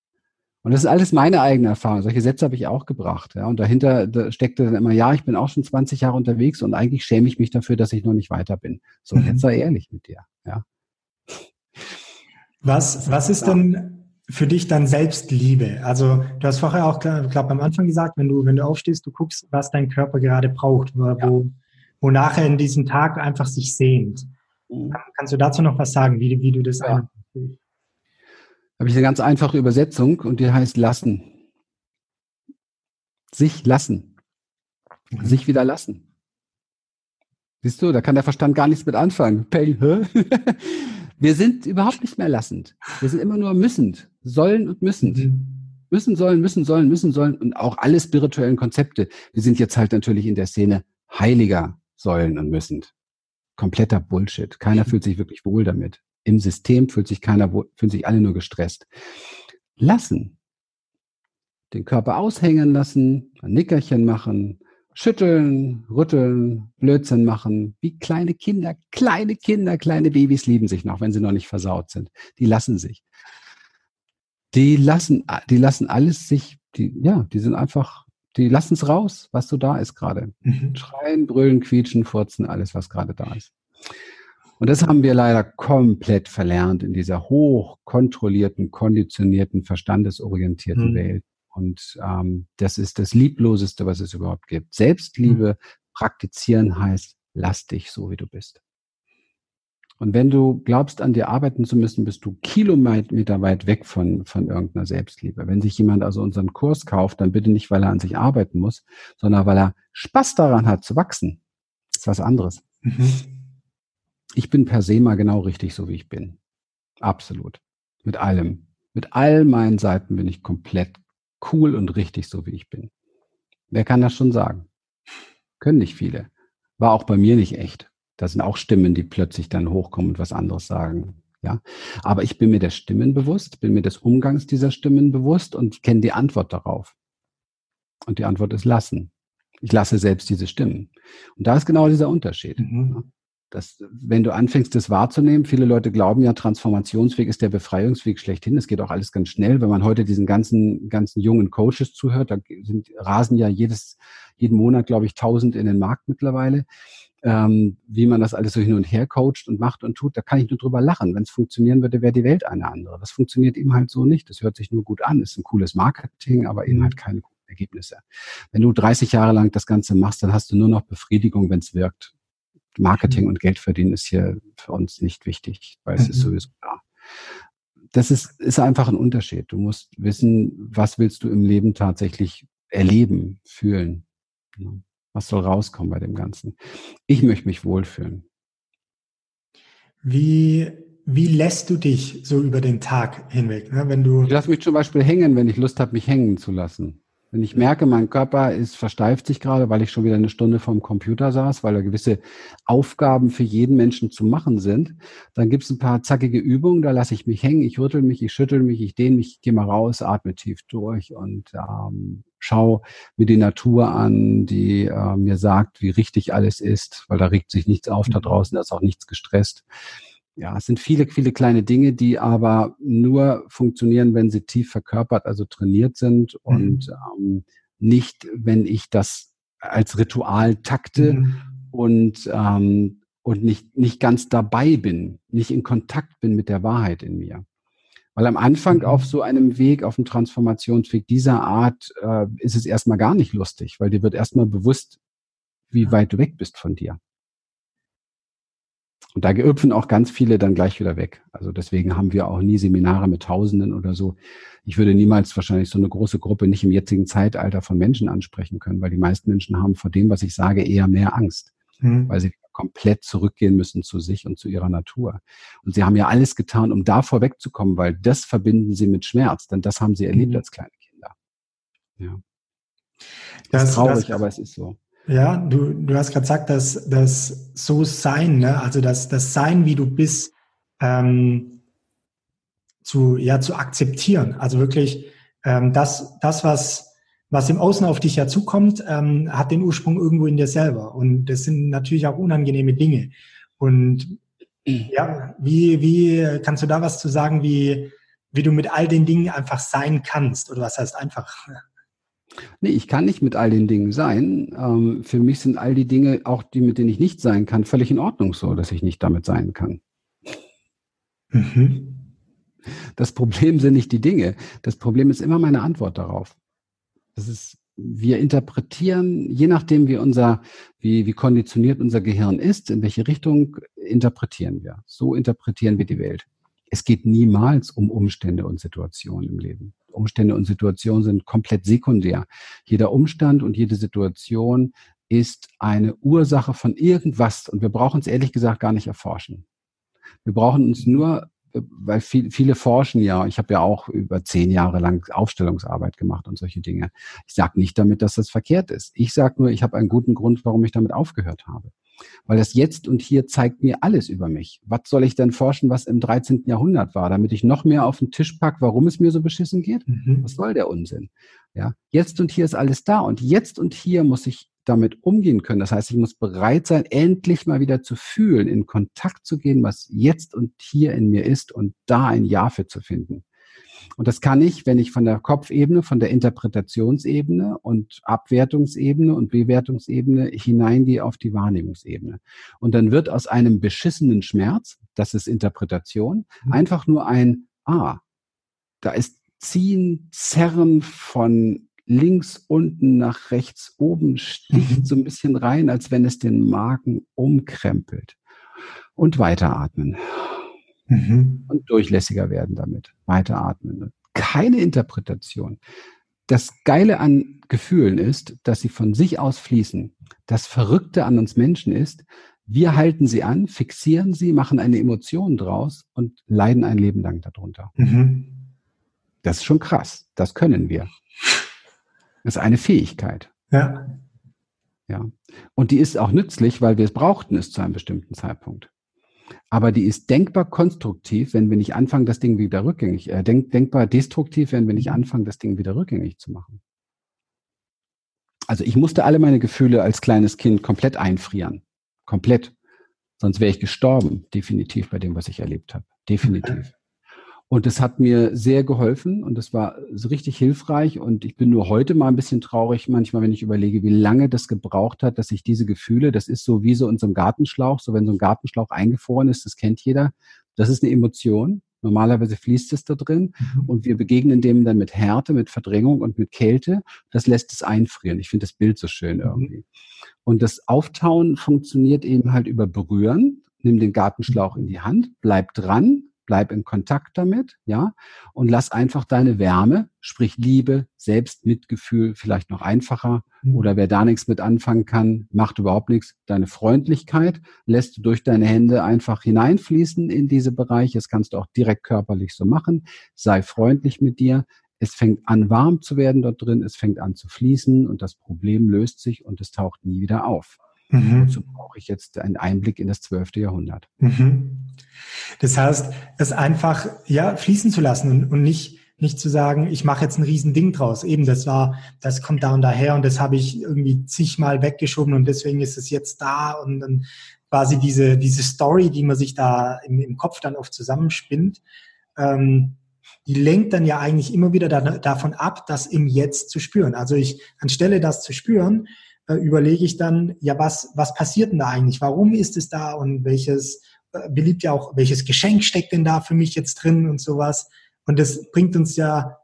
Und das ist alles meine eigene Erfahrung. Solche Sätze habe ich auch gebracht. Ja. Und dahinter da steckte dann immer, ja, ich bin auch schon 20 Jahre unterwegs und eigentlich schäme ich mich dafür, dass ich noch nicht weiter bin. So, mhm. jetzt sei ehrlich mit dir. Ja. Was, was ist denn für dich dann Selbstliebe? Also du hast vorher auch, glaube am Anfang gesagt, wenn du, wenn du aufstehst, du guckst, was dein Körper gerade braucht, wo, ja. wonach er in diesem Tag einfach sich sehnt. Mhm. Kannst du dazu noch was sagen, wie, wie du das ja habe ich eine ganz einfache Übersetzung und die heißt lassen. Sich lassen. Mhm. Sich wieder lassen. Siehst du, da kann der Verstand gar nichts mit anfangen. Peng? Wir sind überhaupt nicht mehr lassend. Wir sind immer nur müssend. Sollen und müssend. Mhm. Müssen, sollen, müssen, sollen, müssen, sollen und auch alle spirituellen Konzepte. Wir sind jetzt halt natürlich in der Szene heiliger sollen und müssend. Kompletter Bullshit. Keiner mhm. fühlt sich wirklich wohl damit im System fühlt sich keiner, fühlen sich alle nur gestresst. Lassen. Den Körper aushängen lassen, ein Nickerchen machen, schütteln, rütteln, Blödsinn machen, wie kleine Kinder, kleine Kinder, kleine Babys lieben sich noch, wenn sie noch nicht versaut sind. Die lassen sich. Die lassen, die lassen alles sich, die, ja, die sind einfach, die lassen es raus, was so da ist gerade. Mhm. Schreien, brüllen, quietschen, furzen, alles, was gerade da ist. Und das haben wir leider komplett verlernt in dieser hoch kontrollierten, konditionierten, verstandesorientierten mhm. Welt. Und ähm, das ist das Liebloseste, was es überhaupt gibt. Selbstliebe mhm. praktizieren heißt, lass dich so, wie du bist. Und wenn du glaubst, an dir arbeiten zu müssen, bist du Kilometer weit weg von, von irgendeiner Selbstliebe. Wenn sich jemand also unseren Kurs kauft, dann bitte nicht, weil er an sich arbeiten muss, sondern weil er Spaß daran hat zu wachsen. Das ist was anderes. Mhm ich bin per se mal genau richtig, so wie ich bin. Absolut. Mit allem. Mit all meinen Seiten bin ich komplett cool und richtig, so wie ich bin. Wer kann das schon sagen? Können nicht viele. War auch bei mir nicht echt. Da sind auch Stimmen, die plötzlich dann hochkommen und was anderes sagen. Ja, aber ich bin mir der Stimmen bewusst, bin mir des Umgangs dieser Stimmen bewusst und kenne die Antwort darauf. Und die Antwort ist lassen. Ich lasse selbst diese Stimmen. Und da ist genau dieser Unterschied. Mhm. Das, wenn du anfängst, das wahrzunehmen, viele Leute glauben ja, Transformationsweg ist der Befreiungsweg schlechthin. Es geht auch alles ganz schnell. Wenn man heute diesen ganzen, ganzen jungen Coaches zuhört, da sind, rasen ja jedes, jeden Monat, glaube ich, tausend in den Markt mittlerweile. Ähm, wie man das alles so hin und her coacht und macht und tut, da kann ich nur drüber lachen. Wenn es funktionieren würde, wäre die Welt eine andere. Das funktioniert eben halt so nicht. Das hört sich nur gut an, ist ein cooles Marketing, aber eben halt keine guten Ergebnisse. Wenn du 30 Jahre lang das Ganze machst, dann hast du nur noch Befriedigung, wenn es wirkt. Marketing mhm. und Geld verdienen ist hier für uns nicht wichtig, weil es mhm. ist sowieso da. Das ist, ist einfach ein Unterschied. Du musst wissen, was willst du im Leben tatsächlich erleben, fühlen. Was soll rauskommen bei dem Ganzen? Ich möchte mich wohlfühlen. Wie, wie lässt du dich so über den Tag hinweg? Ne? Wenn du ich lasse mich zum Beispiel hängen, wenn ich Lust habe, mich hängen zu lassen. Wenn ich merke, mein Körper ist versteift sich gerade, weil ich schon wieder eine Stunde vorm Computer saß, weil da gewisse Aufgaben für jeden Menschen zu machen sind, dann gibt es ein paar zackige Übungen, da lasse ich mich hängen, ich rüttel mich, ich schüttel mich, ich dehne mich, ich gehe mal raus, atme tief durch und ähm, schau mir die Natur an, die äh, mir sagt, wie richtig alles ist, weil da regt sich nichts auf da mhm. draußen, da ist auch nichts gestresst ja, es sind viele, viele kleine Dinge, die aber nur funktionieren, wenn sie tief verkörpert, also trainiert sind und mhm. ähm, nicht, wenn ich das als Ritual takte mhm. und, ähm, und nicht, nicht ganz dabei bin, nicht in Kontakt bin mit der Wahrheit in mir. Weil am Anfang mhm. auf so einem Weg, auf einem Transformationsweg dieser Art, äh, ist es erstmal gar nicht lustig, weil dir wird erstmal bewusst, wie weit du weg bist von dir. Und da gehüpfen auch ganz viele dann gleich wieder weg. Also deswegen haben wir auch nie Seminare mit Tausenden oder so. Ich würde niemals wahrscheinlich so eine große Gruppe nicht im jetzigen Zeitalter von Menschen ansprechen können, weil die meisten Menschen haben vor dem, was ich sage, eher mehr Angst, mhm. weil sie komplett zurückgehen müssen zu sich und zu ihrer Natur. Und sie haben ja alles getan, um davor wegzukommen, weil das verbinden sie mit Schmerz, denn das haben sie erlebt mhm. als kleine Kinder. Ja. Das, das ist traurig, das, aber es ist so. Ja, du, du hast gerade gesagt, dass das so sein, ne? also das, das Sein, wie du bist, ähm, zu, ja, zu akzeptieren. Also wirklich ähm, das, das, was, was im Außen auf dich ja zukommt, ähm, hat den Ursprung irgendwo in dir selber. Und das sind natürlich auch unangenehme Dinge. Und ja, wie, wie kannst du da was zu sagen, wie, wie du mit all den Dingen einfach sein kannst? Oder was heißt einfach? Nee, ich kann nicht mit all den Dingen sein. Ähm, für mich sind all die Dinge, auch die, mit denen ich nicht sein kann, völlig in Ordnung so, dass ich nicht damit sein kann. Mhm. Das Problem sind nicht die Dinge. Das Problem ist immer meine Antwort darauf. Das ist, wir interpretieren, je nachdem, wie unser, wie, wie konditioniert unser Gehirn ist, in welche Richtung interpretieren wir. So interpretieren wir die Welt. Es geht niemals um Umstände und Situationen im Leben. Umstände und Situationen sind komplett sekundär. Jeder Umstand und jede Situation ist eine Ursache von irgendwas und wir brauchen es ehrlich gesagt gar nicht erforschen. Wir brauchen uns nur, weil viel, viele forschen ja, ich habe ja auch über zehn Jahre lang Aufstellungsarbeit gemacht und solche Dinge. Ich sage nicht damit, dass das verkehrt ist. Ich sage nur, ich habe einen guten Grund, warum ich damit aufgehört habe. Weil das Jetzt und Hier zeigt mir alles über mich. Was soll ich denn forschen, was im 13. Jahrhundert war, damit ich noch mehr auf den Tisch pack, warum es mir so beschissen geht? Mhm. Was soll der Unsinn? Ja, jetzt und hier ist alles da und jetzt und hier muss ich damit umgehen können. Das heißt, ich muss bereit sein, endlich mal wieder zu fühlen, in Kontakt zu gehen, was jetzt und hier in mir ist und da ein Ja für zu finden. Und das kann ich, wenn ich von der Kopfebene, von der Interpretationsebene und Abwertungsebene und Bewertungsebene hineingehe auf die Wahrnehmungsebene. Und dann wird aus einem beschissenen Schmerz, das ist Interpretation, mhm. einfach nur ein, ah, da ist Ziehen, Zerren von links unten nach rechts oben, sticht mhm. so ein bisschen rein, als wenn es den Magen umkrempelt. Und weiteratmen. Mhm. Und durchlässiger werden damit. Weiteratmen. Keine Interpretation. Das Geile an Gefühlen ist, dass sie von sich aus fließen. Das Verrückte an uns Menschen ist, wir halten sie an, fixieren sie, machen eine Emotion draus und leiden ein Leben lang darunter. Mhm. Das ist schon krass. Das können wir. Das ist eine Fähigkeit. Ja. Ja. Und die ist auch nützlich, weil wir es brauchten es zu einem bestimmten Zeitpunkt. Aber die ist denkbar konstruktiv, wenn wir nicht anfangen, das Ding wieder rückgängig, äh, denk, denkbar destruktiv, wenn wir nicht anfangen, das Ding wieder rückgängig zu machen. Also ich musste alle meine Gefühle als kleines Kind komplett einfrieren. Komplett. Sonst wäre ich gestorben, definitiv bei dem, was ich erlebt habe. Definitiv. Und das hat mir sehr geholfen und das war so richtig hilfreich. Und ich bin nur heute mal ein bisschen traurig, manchmal, wenn ich überlege, wie lange das gebraucht hat, dass ich diese Gefühle, das ist so wie so in so einem Gartenschlauch, so wenn so ein Gartenschlauch eingefroren ist, das kennt jeder. Das ist eine Emotion. Normalerweise fließt es da drin mhm. und wir begegnen dem dann mit Härte, mit Verdrängung und mit Kälte. Das lässt es einfrieren. Ich finde das Bild so schön mhm. irgendwie. Und das Auftauen funktioniert eben halt über Berühren. Nimm den Gartenschlauch in die Hand, bleib dran, bleib in Kontakt damit, ja, und lass einfach deine Wärme, sprich Liebe, Selbstmitgefühl vielleicht noch einfacher mhm. oder wer da nichts mit anfangen kann, macht überhaupt nichts. Deine Freundlichkeit lässt du durch deine Hände einfach hineinfließen in diese Bereiche. Das kannst du auch direkt körperlich so machen. Sei freundlich mit dir. Es fängt an warm zu werden dort drin, es fängt an zu fließen und das Problem löst sich und es taucht nie wieder auf. Mhm. Brauche ich jetzt einen Einblick in das zwölfte Jahrhundert. Mhm. Das heißt, es einfach ja fließen zu lassen und, und nicht nicht zu sagen, ich mache jetzt ein Riesending draus. Eben, das war, das kommt da und daher und das habe ich irgendwie zigmal weggeschoben und deswegen ist es jetzt da und dann quasi diese, diese Story, die man sich da im, im Kopf dann oft zusammenspinnt, ähm, die lenkt dann ja eigentlich immer wieder da, davon ab, das im Jetzt zu spüren. Also ich, anstelle das zu spüren, äh, überlege ich dann, ja, was, was passiert denn da eigentlich? Warum ist es da und welches, äh, beliebt ja auch, welches Geschenk steckt denn da für mich jetzt drin und sowas? Und das bringt uns ja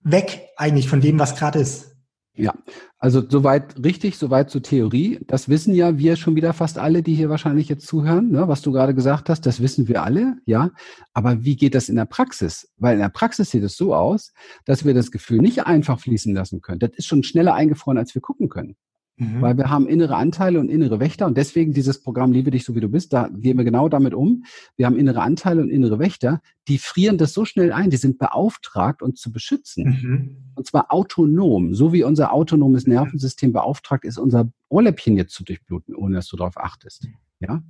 weg eigentlich von dem, was gerade ist. Ja, also soweit richtig, soweit zur Theorie. Das wissen ja wir schon wieder fast alle, die hier wahrscheinlich jetzt zuhören, ne, was du gerade gesagt hast, das wissen wir alle, ja. Aber wie geht das in der Praxis? Weil in der Praxis sieht es so aus, dass wir das Gefühl nicht einfach fließen lassen können. Das ist schon schneller eingefroren, als wir gucken können. Mhm. Weil wir haben innere Anteile und innere Wächter und deswegen dieses Programm Liebe dich so wie du bist, da gehen wir genau damit um. Wir haben innere Anteile und innere Wächter, die frieren das so schnell ein, die sind beauftragt, uns zu beschützen. Mhm. Und zwar autonom, so wie unser autonomes Nervensystem beauftragt ist, unser Ohrläppchen jetzt zu durchbluten, ohne dass du darauf achtest. Ja?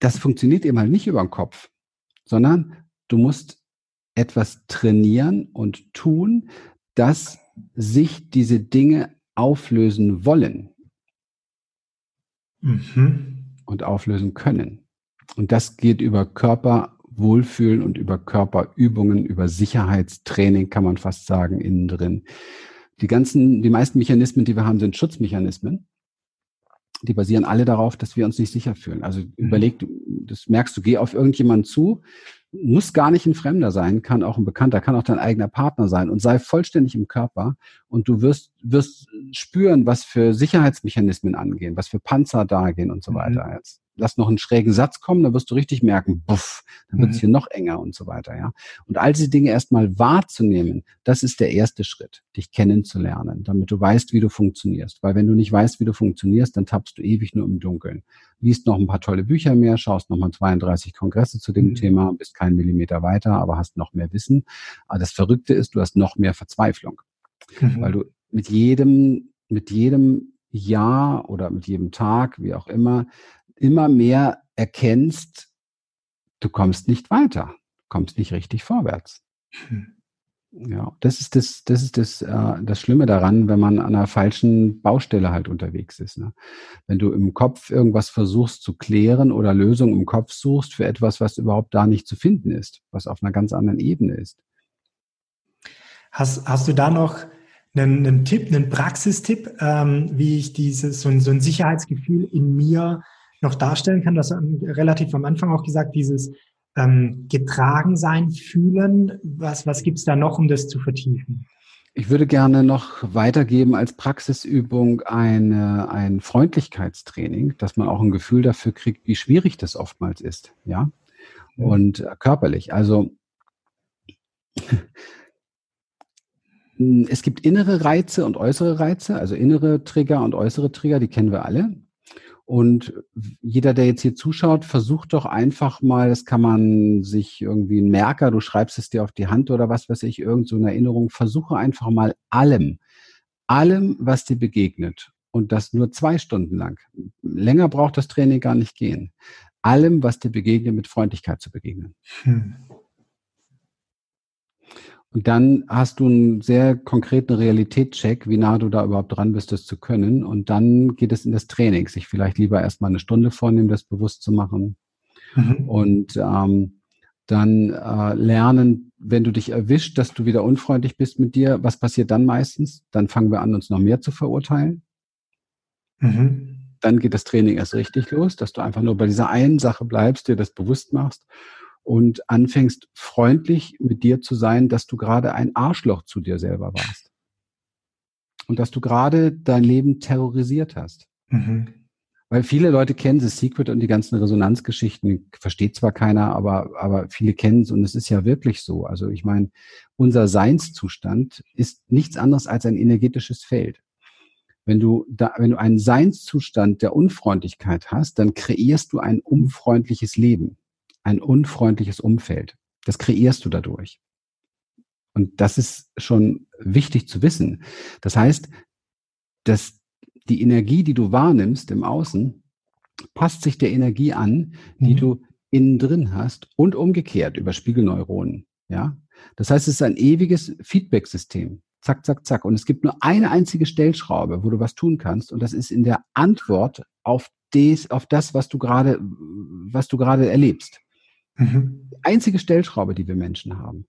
Das funktioniert eben halt nicht über den Kopf, sondern du musst etwas trainieren und tun, dass sich diese Dinge auflösen wollen mhm. und auflösen können. Und das geht über Körperwohlfühlen und über Körperübungen, über Sicherheitstraining, kann man fast sagen, innen drin. Die ganzen, die meisten Mechanismen, die wir haben, sind Schutzmechanismen. Die basieren alle darauf, dass wir uns nicht sicher fühlen. Also mhm. überleg, das merkst du, geh auf irgendjemanden zu, muss gar nicht ein Fremder sein, kann auch ein Bekannter, kann auch dein eigener Partner sein und sei vollständig im Körper und du wirst, wirst spüren, was für Sicherheitsmechanismen angehen, was für Panzer da gehen und so mhm. weiter. Jetzt lass noch einen schrägen Satz kommen, dann wirst du richtig merken, buff, dann wird es mhm. hier noch enger und so weiter, ja. Und all diese Dinge erstmal wahrzunehmen, das ist der erste Schritt, dich kennenzulernen, damit du weißt, wie du funktionierst. Weil wenn du nicht weißt, wie du funktionierst, dann tappst du ewig nur im Dunkeln. Liest noch ein paar tolle Bücher mehr, schaust nochmal 32 Kongresse zu dem mhm. Thema, bist keinen Millimeter weiter, aber hast noch mehr Wissen. Aber das Verrückte ist, du hast noch mehr Verzweiflung. Mhm. Weil du mit jedem, mit jedem Jahr oder mit jedem Tag, wie auch immer, immer mehr erkennst, du kommst nicht weiter, kommst nicht richtig vorwärts. Hm. Ja, das ist das, das ist das, äh, das Schlimme daran, wenn man an einer falschen Baustelle halt unterwegs ist. Ne? Wenn du im Kopf irgendwas versuchst zu klären oder Lösungen im Kopf suchst für etwas, was überhaupt da nicht zu finden ist, was auf einer ganz anderen Ebene ist. Hast, hast du da noch einen, einen Tipp, einen Praxistipp, ähm, wie ich dieses, so ein, so ein Sicherheitsgefühl in mir noch darstellen kann. Das relativ am Anfang auch gesagt, dieses ähm, getragen sein, fühlen. Was, was gibt es da noch, um das zu vertiefen? Ich würde gerne noch weitergeben als Praxisübung eine, ein Freundlichkeitstraining, dass man auch ein Gefühl dafür kriegt, wie schwierig das oftmals ist, ja, und äh, körperlich. Also es gibt innere Reize und äußere Reize, also innere Trigger und äußere Trigger, die kennen wir alle. Und jeder, der jetzt hier zuschaut, versucht doch einfach mal, das kann man sich irgendwie ein Merker, du schreibst es dir auf die Hand oder was weiß ich, irgend so eine Erinnerung, versuche einfach mal allem, allem, was dir begegnet. Und das nur zwei Stunden lang. Länger braucht das Training gar nicht gehen. Allem, was dir begegnet, mit Freundlichkeit zu begegnen. Hm. Und dann hast du einen sehr konkreten Realitätscheck, wie nah du da überhaupt dran bist, das zu können. Und dann geht es in das Training, sich vielleicht lieber erstmal eine Stunde vornehmen, das bewusst zu machen. Mhm. Und ähm, dann äh, lernen, wenn du dich erwischt, dass du wieder unfreundlich bist mit dir, was passiert dann meistens? Dann fangen wir an, uns noch mehr zu verurteilen. Mhm. Dann geht das Training erst richtig los, dass du einfach nur bei dieser einen Sache bleibst, dir das bewusst machst und anfängst freundlich mit dir zu sein, dass du gerade ein Arschloch zu dir selber warst. Und dass du gerade dein Leben terrorisiert hast. Mhm. Weil viele Leute kennen The Secret und die ganzen Resonanzgeschichten, versteht zwar keiner, aber, aber viele kennen es und es ist ja wirklich so. Also ich meine, unser Seinszustand ist nichts anderes als ein energetisches Feld. Wenn du da, wenn du einen Seinszustand der Unfreundlichkeit hast, dann kreierst du ein unfreundliches Leben ein unfreundliches Umfeld. Das kreierst du dadurch. Und das ist schon wichtig zu wissen. Das heißt, dass die Energie, die du wahrnimmst im Außen, passt sich der Energie an, die mhm. du innen drin hast und umgekehrt über Spiegelneuronen. Ja, das heißt, es ist ein ewiges Feedback-System. Zack, zack, zack. Und es gibt nur eine einzige Stellschraube, wo du was tun kannst. Und das ist in der Antwort auf des, auf das, was du gerade, was du gerade erlebst. Mhm. Einzige Stellschraube, die wir Menschen haben.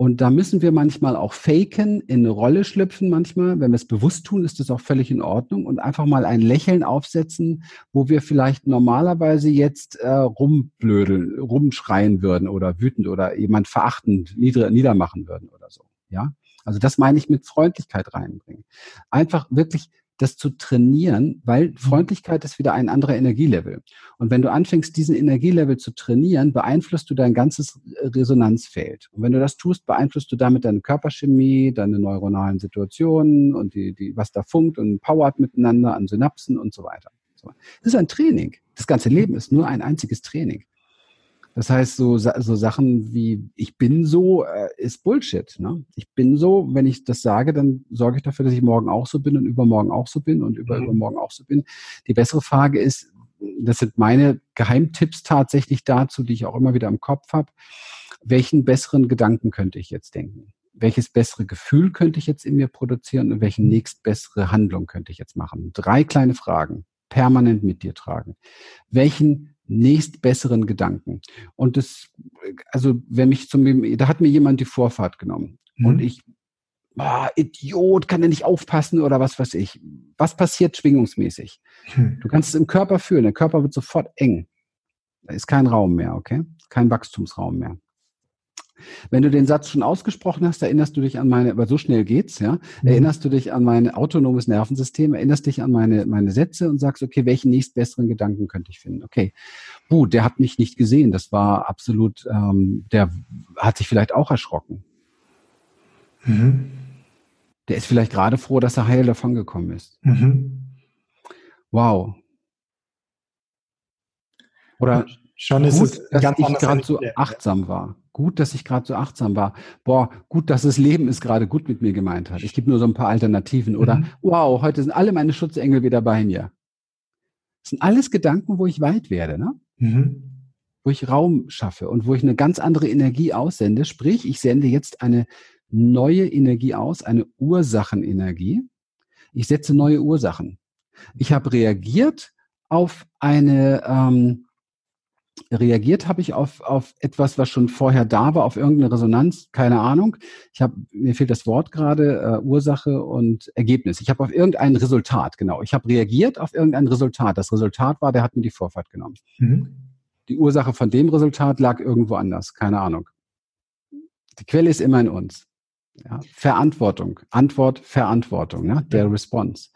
Und da müssen wir manchmal auch faken, in eine Rolle schlüpfen manchmal. Wenn wir es bewusst tun, ist das auch völlig in Ordnung. Und einfach mal ein Lächeln aufsetzen, wo wir vielleicht normalerweise jetzt äh, rumblödeln, rumschreien würden oder wütend oder jemand verachtend nieder, niedermachen würden oder so. Ja, also das meine ich mit Freundlichkeit reinbringen. Einfach wirklich das zu trainieren, weil mhm. Freundlichkeit ist wieder ein anderer Energielevel. Und wenn du anfängst, diesen Energielevel zu trainieren, beeinflusst du dein ganzes Resonanzfeld. Und wenn du das tust, beeinflusst du damit deine Körperchemie, deine neuronalen Situationen und die, die, was da funkt und powert miteinander an Synapsen und so weiter. Das ist ein Training. Das ganze Leben ist nur ein einziges Training. Das heißt, so, so Sachen wie ich bin so äh, ist Bullshit. Ne? Ich bin so, wenn ich das sage, dann sorge ich dafür, dass ich morgen auch so bin und übermorgen auch so bin und über, mhm. übermorgen auch so bin. Die bessere Frage ist, das sind meine Geheimtipps tatsächlich dazu, die ich auch immer wieder im Kopf habe. Welchen besseren Gedanken könnte ich jetzt denken? Welches bessere Gefühl könnte ich jetzt in mir produzieren und welche nächstbessere Handlung könnte ich jetzt machen? Drei kleine Fragen permanent mit dir tragen. Welchen nächstbesseren Gedanken. Und das, also wenn mich zum, da hat mir jemand die Vorfahrt genommen mhm. und ich, ah, Idiot, kann er nicht aufpassen oder was weiß ich. Was passiert schwingungsmäßig? Mhm. Du kannst es im Körper fühlen. Der Körper wird sofort eng. Da ist kein Raum mehr, okay? Kein Wachstumsraum mehr. Wenn du den Satz schon ausgesprochen hast, erinnerst du dich an meine, aber so schnell geht's, ja, mhm. erinnerst du dich an mein autonomes Nervensystem, erinnerst dich an meine, meine Sätze und sagst, okay, welchen nächstbesseren Gedanken könnte ich finden? Okay, puh, der hat mich nicht gesehen, das war absolut, ähm, der hat sich vielleicht auch erschrocken. Mhm. Der ist vielleicht gerade froh, dass er heil davon gekommen ist. Mhm. Wow. Oder schon ist gut, es dass ganz ich gerade so achtsam war. Gut, dass ich gerade so achtsam war. Boah, gut, dass das Leben es gerade gut mit mir gemeint hat. Ich gebe nur so ein paar Alternativen. Oder mhm. wow, heute sind alle meine Schutzengel wieder bei mir. Das sind alles Gedanken, wo ich weit werde, ne? Mhm. Wo ich Raum schaffe und wo ich eine ganz andere Energie aussende. Sprich, ich sende jetzt eine neue Energie aus, eine Ursachenenergie. Ich setze neue Ursachen. Ich habe reagiert auf eine ähm, reagiert habe ich auf, auf etwas, was schon vorher da war, auf irgendeine Resonanz, keine Ahnung. Ich habe, mir fehlt das Wort gerade, äh, Ursache und Ergebnis. Ich habe auf irgendein Resultat, genau. Ich habe reagiert auf irgendein Resultat. Das Resultat war, der hat mir die Vorfahrt genommen. Mhm. Die Ursache von dem Resultat lag irgendwo anders, keine Ahnung. Die Quelle ist immer in uns. Ja, Verantwortung, Antwort, Verantwortung, ne? der Response.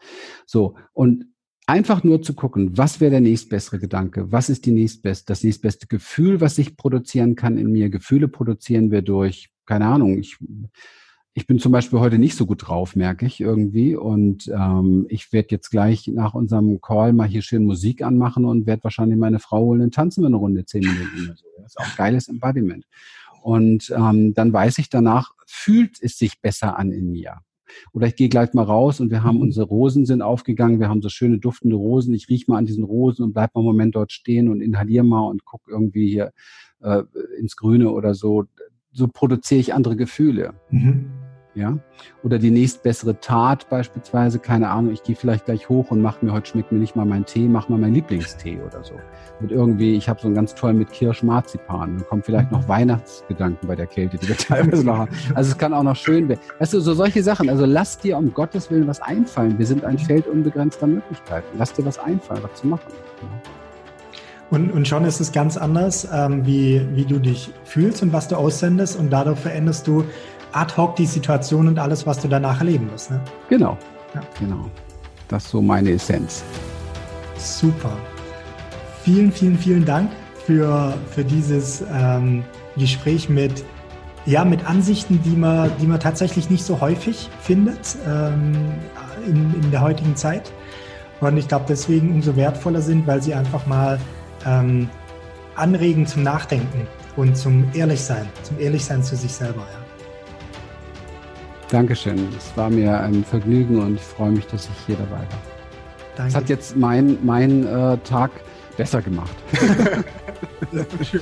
So, und einfach nur zu gucken, was wäre der nächstbessere Gedanke, was ist die nächstbeste, das nächstbeste Gefühl, was ich produzieren kann in mir. Gefühle produzieren wir durch, keine Ahnung, ich, ich bin zum Beispiel heute nicht so gut drauf, merke ich irgendwie. Und ähm, ich werde jetzt gleich nach unserem Call mal hier schön Musik anmachen und werde wahrscheinlich meine Frau holen und tanzen wir eine Runde, zehn Minuten oder so. Das ist auch geiles Embodiment. Und ähm, dann weiß ich danach, fühlt es sich besser an in mir. Oder ich gehe gleich mal raus und wir haben mhm. unsere Rosen sind aufgegangen, wir haben so schöne duftende Rosen. Ich rieche mal an diesen Rosen und bleib mal einen Moment dort stehen und inhaliere mal und guck irgendwie hier äh, ins Grüne oder so. So produziere ich andere Gefühle. Mhm ja, oder die nächstbessere Tat beispielsweise, keine Ahnung, ich gehe vielleicht gleich hoch und mache mir, heute schmeckt mir nicht mal mein Tee, mach mal meinen Lieblingstee oder so. Mit irgendwie, ich habe so einen ganz tollen mit Kirschmarzipan, dann kommen vielleicht noch Weihnachtsgedanken bei der Kälte, die wir teilweise noch haben. Also es kann auch noch schön werden. Weißt du, so solche Sachen, also lass dir um Gottes Willen was einfallen. Wir sind ein Feld unbegrenzter Möglichkeiten. Lass dir was einfallen, was zu machen. Und, und schon ist es ganz anders, ähm, wie, wie du dich fühlst und was du aussendest und dadurch veränderst du ad hoc die Situation und alles, was du danach erleben wirst. Ne? Genau. Ja. Genau. Das ist so meine Essenz. Super. Vielen, vielen, vielen Dank für, für dieses ähm, Gespräch mit, ja, mit Ansichten, die man, die man tatsächlich nicht so häufig findet ähm, in, in der heutigen Zeit. Und ich glaube, deswegen umso wertvoller sind, weil sie einfach mal ähm, anregen zum Nachdenken und zum Ehrlichsein, zum Ehrlichsein zu sich selber. Ja. Dankeschön. Es war mir ein Vergnügen und ich freue mich, dass ich hier dabei war. Danke. Das hat jetzt mein, mein äh, Tag besser gemacht. Schön.